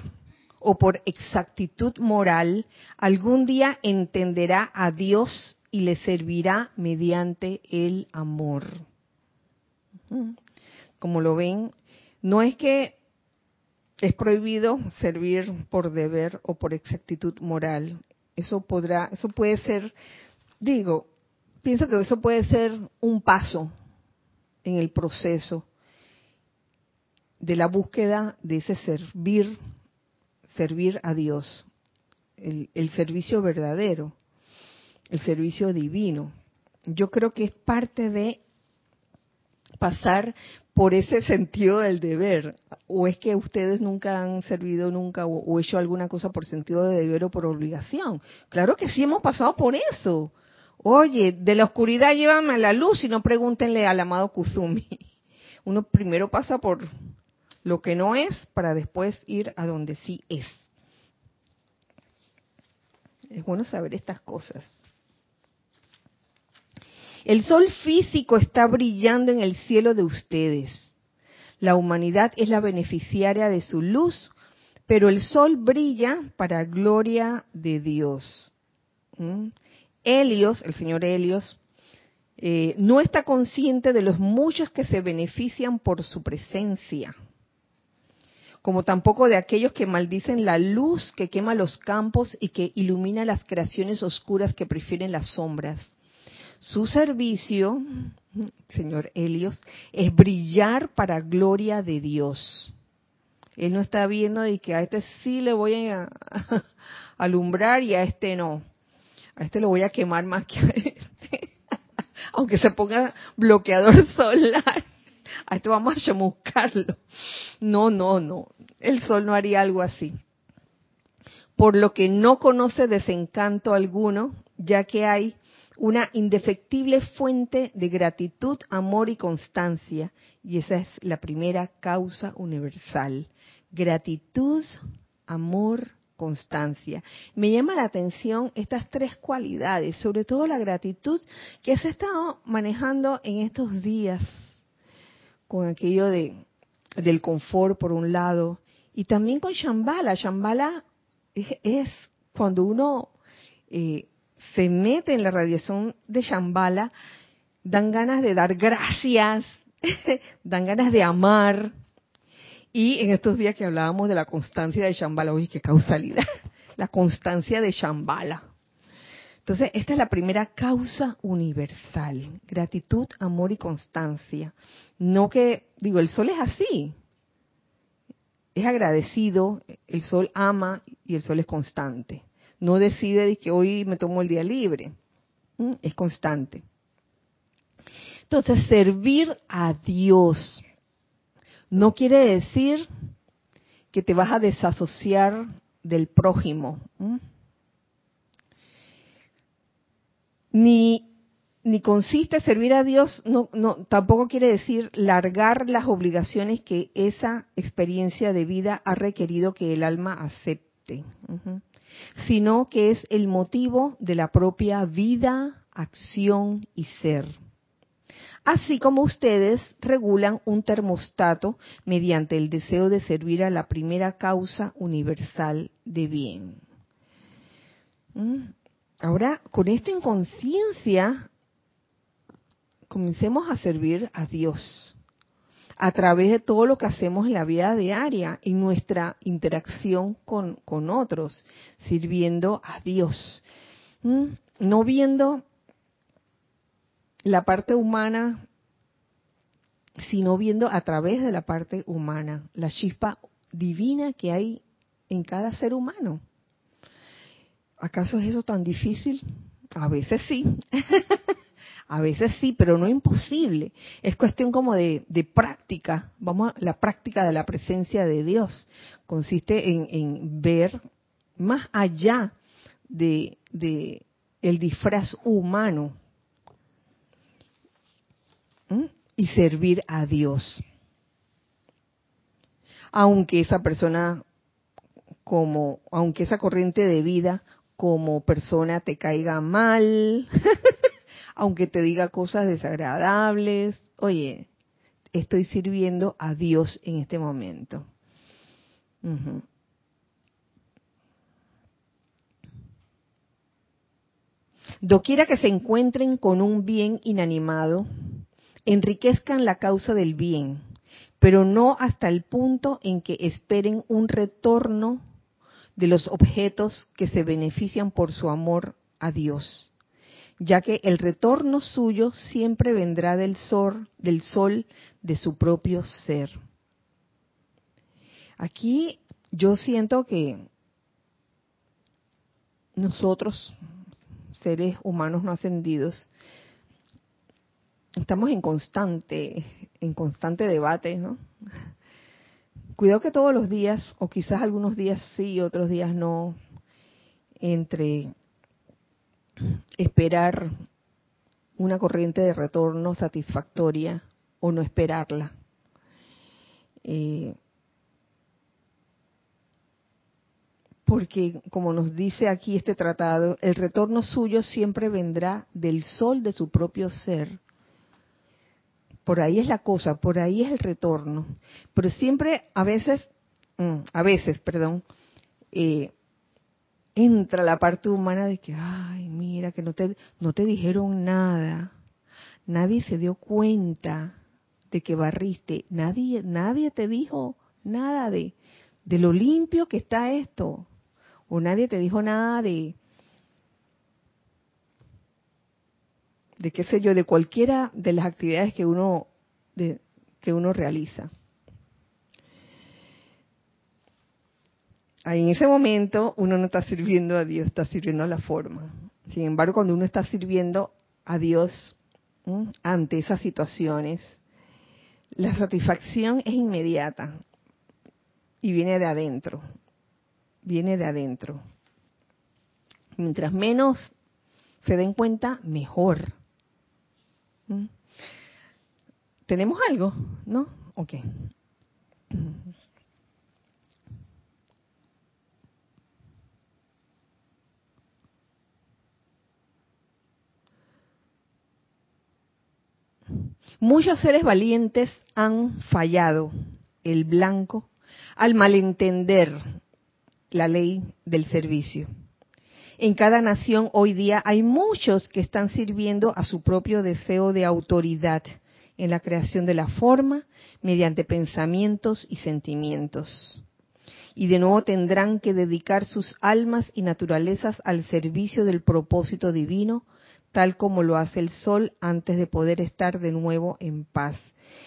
o por exactitud moral, algún día entenderá a Dios y le servirá mediante el amor como lo ven, no es que es prohibido servir por deber o por exactitud moral. Eso podrá, eso puede ser, digo, pienso que eso puede ser un paso en el proceso de la búsqueda de ese servir, servir a Dios, el, el servicio verdadero, el servicio divino. Yo creo que es parte de pasar por ese sentido del deber? ¿O es que ustedes nunca han servido nunca o, hecho alguna cosa por sentido de deber o por obligación? Claro que sí hemos pasado por eso. Oye, de la oscuridad llévame a la luz y no pregúntenle al amado Kuzumi. Uno primero pasa por lo que no es para después ir a donde sí es. Es bueno saber estas cosas. El sol físico está brillando en el cielo de ustedes. La humanidad es la beneficiaria de su luz, pero el sol brilla para gloria de Dios. ¿Mm? Helios, el señor Helios, eh, no está consciente de los muchos que se benefician por su presencia, como tampoco de aquellos que maldicen la luz que quema los campos y que ilumina las creaciones oscuras que prefieren las sombras. Su servicio, señor Helios, es brillar para gloria de Dios. Él no está viendo de que a este sí le voy a alumbrar y a este no. A este lo voy a quemar más que a este. Aunque se ponga bloqueador solar. A este vamos a chamuscarlo. No, no, no. El sol no haría algo así. Por lo que no conoce desencanto alguno, ya que hay una indefectible fuente de gratitud, amor y constancia. Y esa es la primera causa universal. Gratitud, amor, constancia. Me llama la atención estas tres cualidades, sobre todo la gratitud que se estado manejando en estos días con aquello de, del confort por un lado y también con Shambhala. Shambhala es, cuando uno eh, se mete en la radiación de Shambhala, dan ganas de dar gracias, dan ganas de amar. Y en estos días que hablábamos de la constancia de Shambhala, oye, qué causalidad, la constancia de Shambhala. Entonces, esta es la primera causa universal, gratitud, amor y constancia. No que, digo, el sol es así, es agradecido, el sol ama y el sol es constante no decide de que hoy me tomo el día libre. Mm, es constante. Entonces, servir a Dios no quiere decir que te vas a desasociar del prójimo. Ni, ni consiste servir a Dios, tampoco quiere decir largar las obligaciones que esa experiencia de vida ha requerido que el alma acepte sino que es el motivo de la propia vida, acción y ser. Así como ustedes regulan un termostato mediante el deseo de servir a la primera causa universal de bien. ¿Mm? Ahora, con esto en conciencia, comencemos a servir a Dios a través de todo lo que hacemos en la vida diaria, en nuestra interacción con, otros, sirviendo a Dios. No viendo la parte humana, sino viendo a través de la parte humana, la chispa divina que hay en cada ser humano. ¿Acaso es eso tan difícil? A veces sí. A veces sí, pero no imposible. Es cuestión como de, práctica. Vamos a la práctica de la presencia de Dios. Consiste en, ver más allá de, el disfraz humano y servir a Dios. Aunque esa persona como, aunque esa corriente de vida como persona te caiga mal, aunque te diga cosas desagradables. Oye, estoy sirviendo a Dios en este momento. Doquiera que se encuentren con un bien inanimado, enriquezcan la causa del bien, pero no hasta el punto en que esperen un retorno de los objetos que se benefician por su amor a Dios, ya que el retorno suyo siempre vendrá del sol, del sol de su propio ser. Aquí yo siento que nosotros, seres humanos no ascendidos, estamos en constante, en constante debate, ¿no? Cuidado que todos los días, o quizás algunos días sí, otros días no, entre esperar una corriente de retorno satisfactoria o no esperarla. Eh, porque, como nos dice aquí este tratado, el retorno suyo siempre vendrá del sol de su propio ser. Por ahí es la cosa, por ahí es el retorno. Pero siempre, a veces, mm, a veces, perdón, eh, entra la parte humana de que, ay, mira, que no te, no te dijeron nada, nadie se dio cuenta de que barriste, nadie, nadie te dijo nada de, de lo limpio que está esto. O nadie te dijo nada de, de qué sé yo, de cualquiera de las actividades que uno, que uno realiza. Ahí en ese momento uno no está sirviendo a Dios, está sirviendo a la forma. Sin embargo, cuando uno está sirviendo a Dios ante esas situaciones, la satisfacción es inmediata y viene de adentro viene de adentro. Mientras menos se den cuenta, mejor. ¿Mm? ¿Tenemos algo? ¿No? Ok. Muchos seres valientes han fallado el blanco al malentender la ley del servicio. En cada nación hoy día hay muchos que están sirviendo a su propio deseo de autoridad en la creación de la forma mediante pensamientos y sentimientos. Y de nuevo tendrán que dedicar sus almas y naturalezas al servicio del propósito divino, tal como lo hace el sol antes de poder estar de nuevo en paz.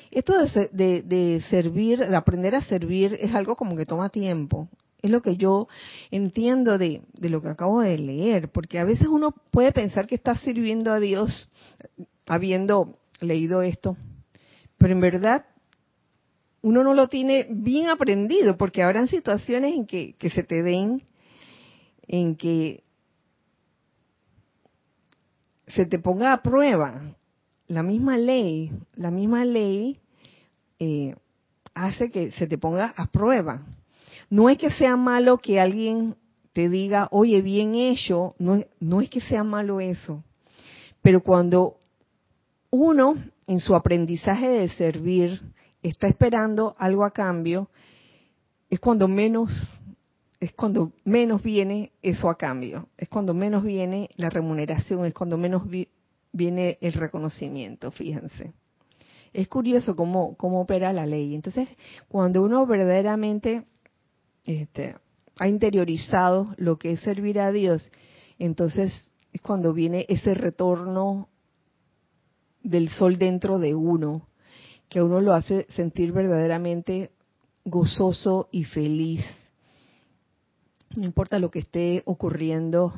Esto de, de servir, de aprender a servir, es algo como que toma tiempo. Es lo que yo entiendo de, lo que acabo de leer, porque a veces uno puede pensar que está sirviendo a Dios habiendo leído esto, pero en verdad uno no lo tiene bien aprendido, porque habrán situaciones en que, que se te den, en que se te ponga a prueba la misma ley, la misma ley eh, hace que se te ponga a prueba. No es que sea malo que alguien te diga, oye, bien hecho, no, es que sea malo eso, pero cuando uno en su aprendizaje de servir está esperando algo a cambio, es cuando menos es cuando menos viene eso a cambio, es cuando menos viene la remuneración, es cuando menos viene el reconocimiento, fíjense. Es curioso cómo, cómo opera la ley. Entonces, cuando uno verdaderamente este, ha interiorizado lo que es servir a Dios, entonces es cuando viene ese retorno del sol dentro de uno, que uno lo hace sentir verdaderamente gozoso y feliz. No importa lo que esté ocurriendo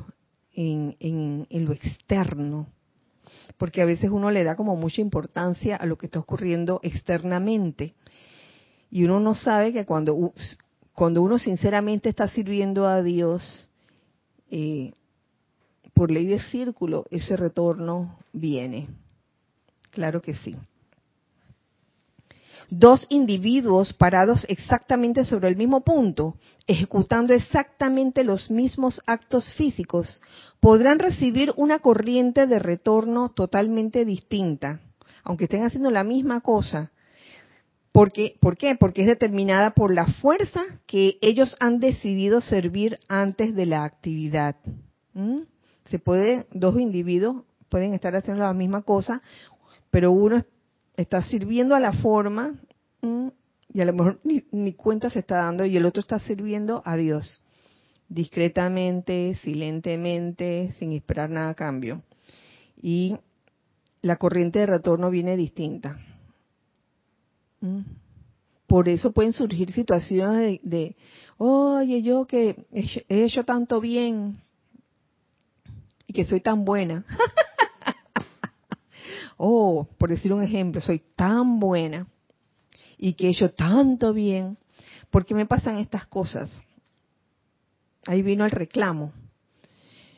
en, en, lo externo, porque a veces uno le da como mucha importancia a lo que está ocurriendo externamente. Y uno no sabe que cuando cuando uno sinceramente está sirviendo a Dios, eh, por ley de círculo, ese retorno viene. Claro que sí. Dos individuos parados exactamente sobre el mismo punto, ejecutando exactamente los mismos actos físicos, podrán recibir una corriente de retorno totalmente distinta, aunque estén haciendo la misma cosa, porque, ¿Por qué? Porque es determinada por la fuerza que ellos han decidido servir antes de la actividad. ¿Mm? Se puede, dos individuos pueden estar haciendo la misma cosa, pero uno está sirviendo a la forma mm, y a lo mejor ni, ni cuenta se está dando y el otro está sirviendo a Dios discretamente, silentemente, sin esperar nada a cambio. Y la corriente de retorno viene distinta. Mm. Por eso pueden surgir situaciones de, oye, yo que he hecho, tanto bien y que soy tan buena. oh, por decir un ejemplo, soy tan buena y que he hecho tanto bien. ¿Por qué me pasan estas cosas? Ahí vino el reclamo.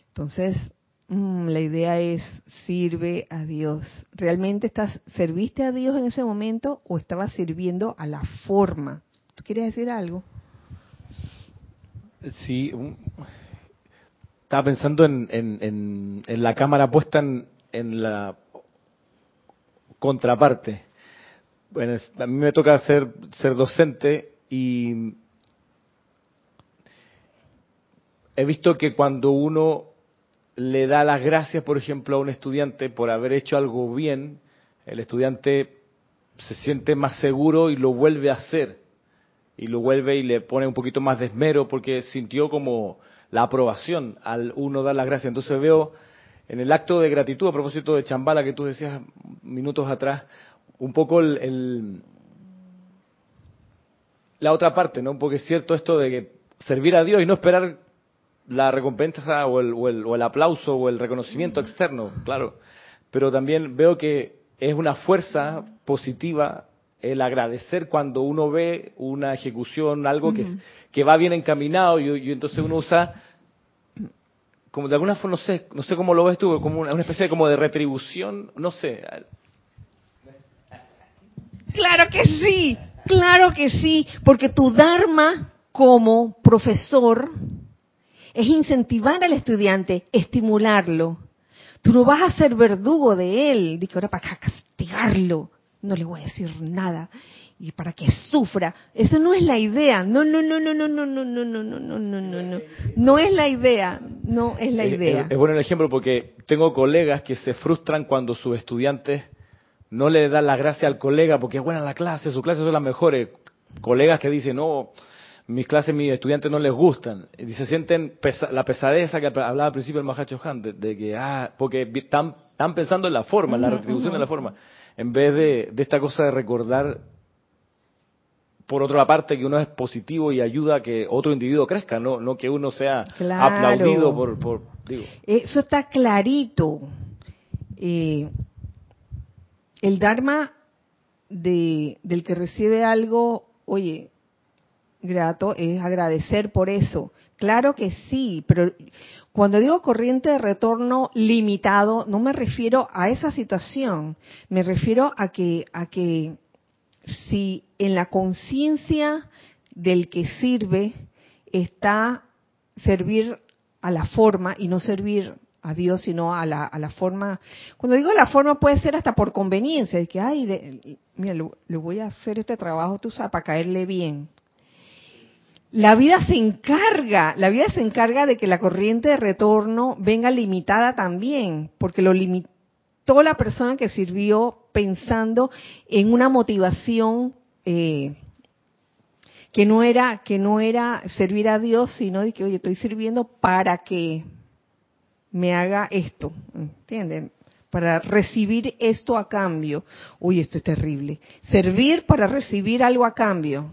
Entonces, mm, la idea es, sirve a Dios. ¿Realmente estás, serviste a Dios en ese momento o estabas sirviendo a la forma? ¿Tú quieres decir algo? Sí, estaba pensando en, en, la cámara puesta en, en la contraparte. Bueno, a mí me toca ser, ser docente y he visto que cuando uno le da las gracias, por ejemplo, a un estudiante por haber hecho algo bien, el estudiante se siente más seguro y lo vuelve a hacer. Y lo vuelve y le pone un poquito más de esmero porque sintió como la aprobación al uno dar las gracias. Entonces veo en el acto de gratitud, a propósito de Chambala que tú decías minutos atrás, un poco el, la otra parte, ¿no? Porque es cierto esto de servir a Dios y no esperar la recompensa o el, o el, aplauso o el reconocimiento externo, claro. Pero también veo que es una fuerza positiva el agradecer cuando uno ve una ejecución, algo que, que va bien encaminado y, entonces uno usa como de alguna forma, no sé, no sé cómo lo ves tú, como una, especie de, como de retribución, no sé. Claro que sí, claro que sí, porque tu Dharma como profesor es incentivar al estudiante, estimularlo. Tú no vas a ser verdugo de él, de que ahora para castigarlo, no le voy a decir nada y para que sufra. Esa no es la idea. No, no, no, no, no, no, no, no, no, no, no, no, no, no. No es la idea. No es la idea. Es, bueno el ejemplo porque tengo colegas que se frustran cuando sus estudiantes no le dan la gracia al colega porque es buena la clase, sus clases son las mejores. Colegas que dicen, no, mis clases, mis estudiantes no les gustan. Y se sienten la pesadeza que hablaba al principio el Mahacho Han, de, que, ah, porque están, están pensando en la forma, en la retribución de la forma, en vez de, de esta cosa de recordar, por otra parte, que uno es positivo y ayuda a que otro individuo crezca, no, no que uno sea aplaudido por, por digo. Eso está clarito. Eh, el Dharma de, del que recibe algo, oye, grato es agradecer por eso. Claro que sí, pero cuando digo corriente de retorno limitado, no me refiero a esa situación, me refiero a que, a que si en la conciencia del que sirve está servir a la forma y no servir a Dios, sino a la, a la forma. Cuando digo la forma puede ser hasta por conveniencia, de que, ay, mira, le, voy a hacer este trabajo, tú sabes, para caerle bien la vida se encarga, la vida se encarga de que la corriente de retorno venga limitada también, porque lo limitó la persona que sirvió pensando en una motivación eh, que no era que no era servir a Dios, sino de que oye estoy sirviendo para que me haga esto, ¿entienden? Para recibir esto a cambio. Uy, esto es terrible. Servir para recibir algo a cambio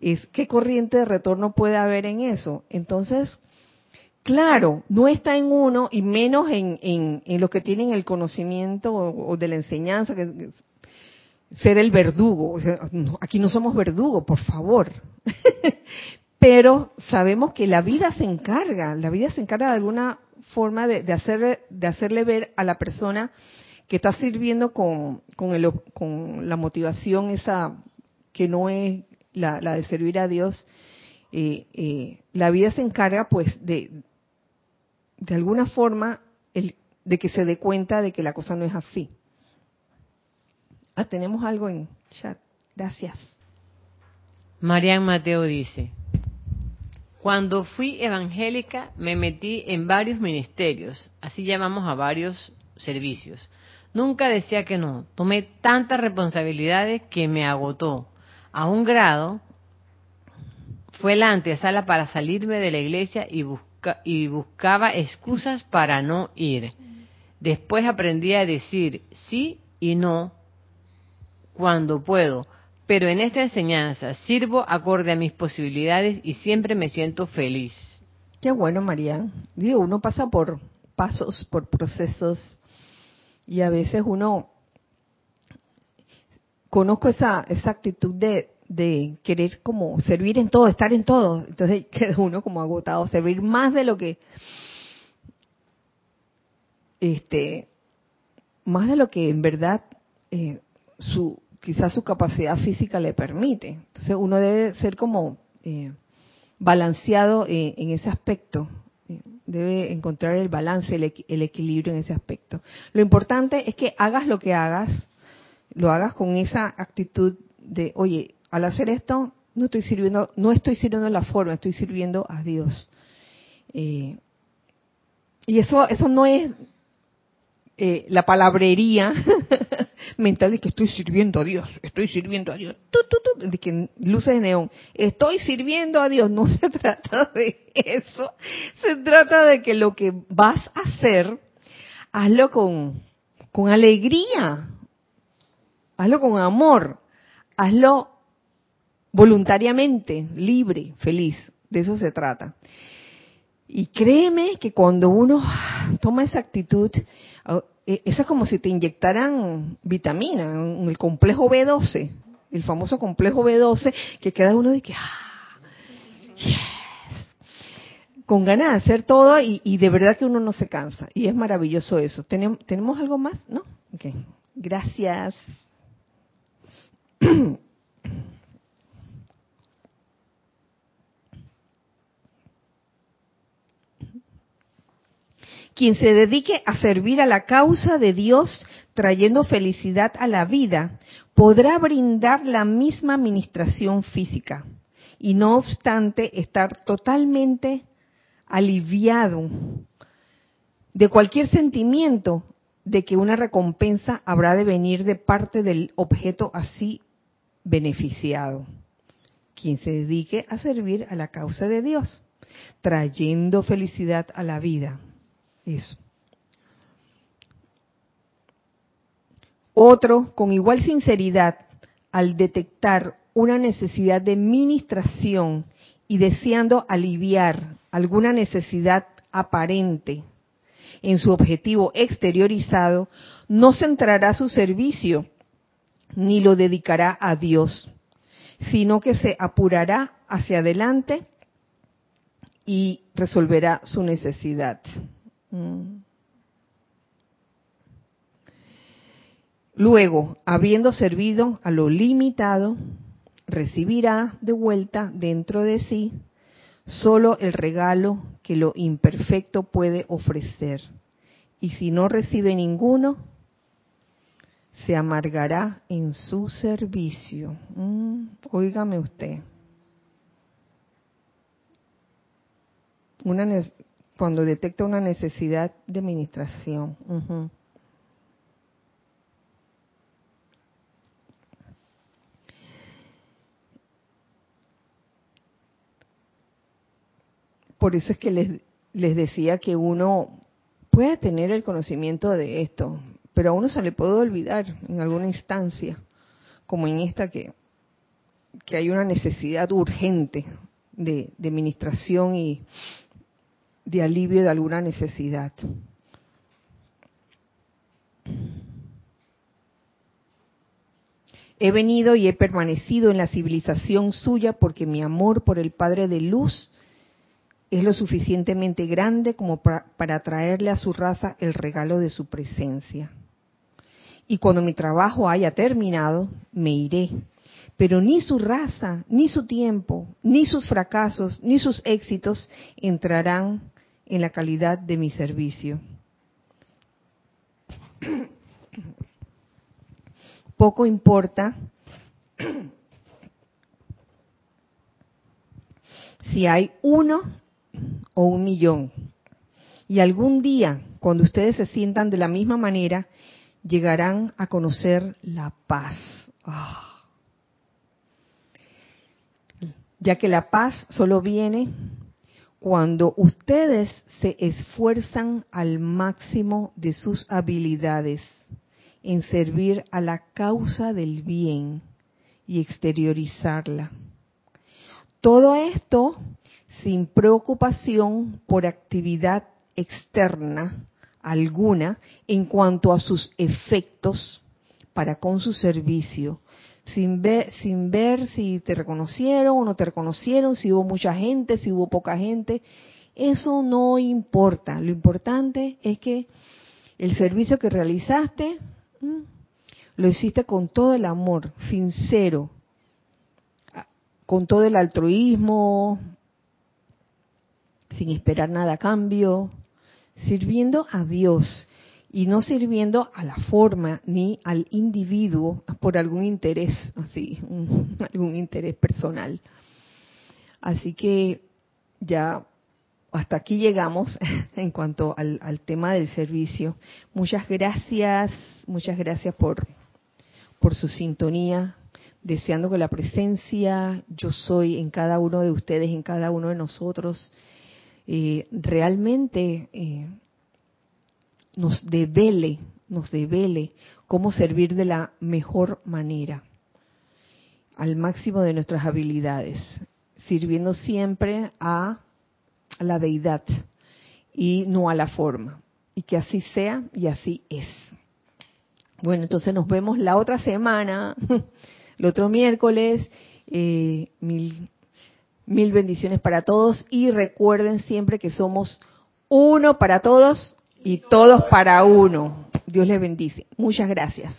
es qué corriente de retorno puede haber en eso. Entonces, claro, no está en uno y menos en, en, los que tienen el conocimiento o, de la enseñanza, que, ser el verdugo. aquí no somos verdugo, por favor. Pero sabemos que la vida se encarga, la vida se encarga de alguna forma de, de, de hacerle ver a la persona que está sirviendo con, con, el, con la motivación esa que no es la, de servir a Dios, eh, eh, la vida se encarga pues de, de alguna forma, el, de que se dé cuenta de que la cosa no es así. Ah, tenemos algo en chat. Gracias. Marian Mateo dice, cuando fui evangélica me metí en varios ministerios, así llamamos a varios servicios, Nunca decía que no. Tomé tantas responsabilidades que me agotó. A un grado fue la antesala para salirme de la iglesia y, busca, y buscaba excusas para no ir. Después aprendí a decir sí y no cuando puedo, pero en esta enseñanza sirvo acorde a mis posibilidades y siempre me siento feliz. Qué bueno, María. Digo, uno pasa por pasos, por procesos y a veces uno conozco esa, esa actitud de, de querer como servir en todo, estar en todo. Entonces queda uno como agotado, servir más de lo que este más de lo que en verdad eh, su quizás su capacidad física le permite. Entonces uno debe ser como eh, balanceado eh, en ese aspecto. Debe encontrar el balance, el, el, equilibrio en ese aspecto. Lo importante es que hagas lo que hagas, lo hagas con esa actitud de, oye, al hacer esto no estoy sirviendo, no estoy sirviendo la forma, estoy sirviendo a Dios. y eso, eso no es eh, la palabrería mental de que estoy sirviendo a Dios, estoy sirviendo a Dios, de que luces de neón, estoy sirviendo a Dios, no se trata de eso, se trata de que lo que vas a hacer, hazlo con, con alegría, hazlo con amor, hazlo voluntariamente, libre, feliz, de eso se trata. Y créeme que cuando uno toma esa actitud, eh, eso es como si te inyectaran vitamina, el complejo B12, el famoso complejo B12, que queda uno de que, ah, con ganas de hacer todo y, de verdad que uno no se cansa. Y es maravilloso eso. ¿Tenemos, ¿tenemos algo más? ¿No? Gracias. Quien se dedique a servir a la causa de Dios trayendo felicidad a la vida, podrá brindar la misma administración física. Y no obstante estar totalmente aliviado de cualquier sentimiento de que una recompensa habrá de venir de parte del objeto así beneficiado. Quien se dedique a servir a la causa de Dios, trayendo felicidad a la vida. Eso. Otro, con igual sinceridad, al detectar una necesidad de ministración y deseando aliviar alguna necesidad aparente en su objetivo exteriorizado, no centrará su servicio ni lo dedicará a Dios, sino que se apurará hacia adelante y resolverá su necesidad. Mm. Luego, habiendo servido a lo limitado, recibirá de vuelta dentro de sí solo el regalo que lo imperfecto puede ofrecer. Y si no recibe ninguno, se amargará en su servicio. Mm, usted. Una, cuando detecta una necesidad de administración. Por eso es que les, les decía que uno puede tener el conocimiento de esto, pero a uno se le puede olvidar en alguna instancia, como en esta que, hay una necesidad urgente de, de administración y, de alivio de alguna necesidad. He venido y he permanecido en la civilización suya porque mi amor por el Padre de Luz es lo suficientemente grande como para, traerle a su raza el regalo de su presencia. Y cuando mi trabajo haya terminado, me iré pero ni su raza, ni su tiempo, ni sus fracasos, ni sus éxitos entrarán en la calidad de mi servicio. Poco importa si hay uno o un millón. Y algún día, cuando ustedes se sientan de la misma manera, llegarán a conocer la paz. Ah. Ya que la paz solo viene cuando ustedes se esfuerzan al máximo de sus habilidades en servir a la causa del bien y exteriorizarla. Todo esto sin preocupación por actividad externa alguna en cuanto a sus efectos para con su servicio, sin ver, sin ver si te reconocieron o no te reconocieron, si hubo mucha gente, si hubo poca gente, eso no importa. Lo importante es que el servicio que realizaste lo hiciste con todo el amor, sincero, con todo el altruismo, sin esperar nada a cambio, sirviendo a Dios y no sirviendo a la forma ni al individuo por algún interés, así, algún interés personal. Así que ya hasta aquí llegamos en cuanto al, al, tema del servicio. Muchas gracias, muchas gracias por, por su sintonía, deseando que la presencia yo soy en cada uno de ustedes, en cada uno de nosotros, eh, realmente eh, nos devele, nos devele cómo servir de la mejor manera, al máximo de nuestras habilidades, sirviendo siempre a la deidad y no a la forma. Y que así sea y así es. Bueno, entonces nos vemos la otra semana, el otro miércoles. Eh, mil, mil bendiciones para todos y recuerden siempre que somos uno para todos y todos para uno. Dios les bendice. Muchas gracias.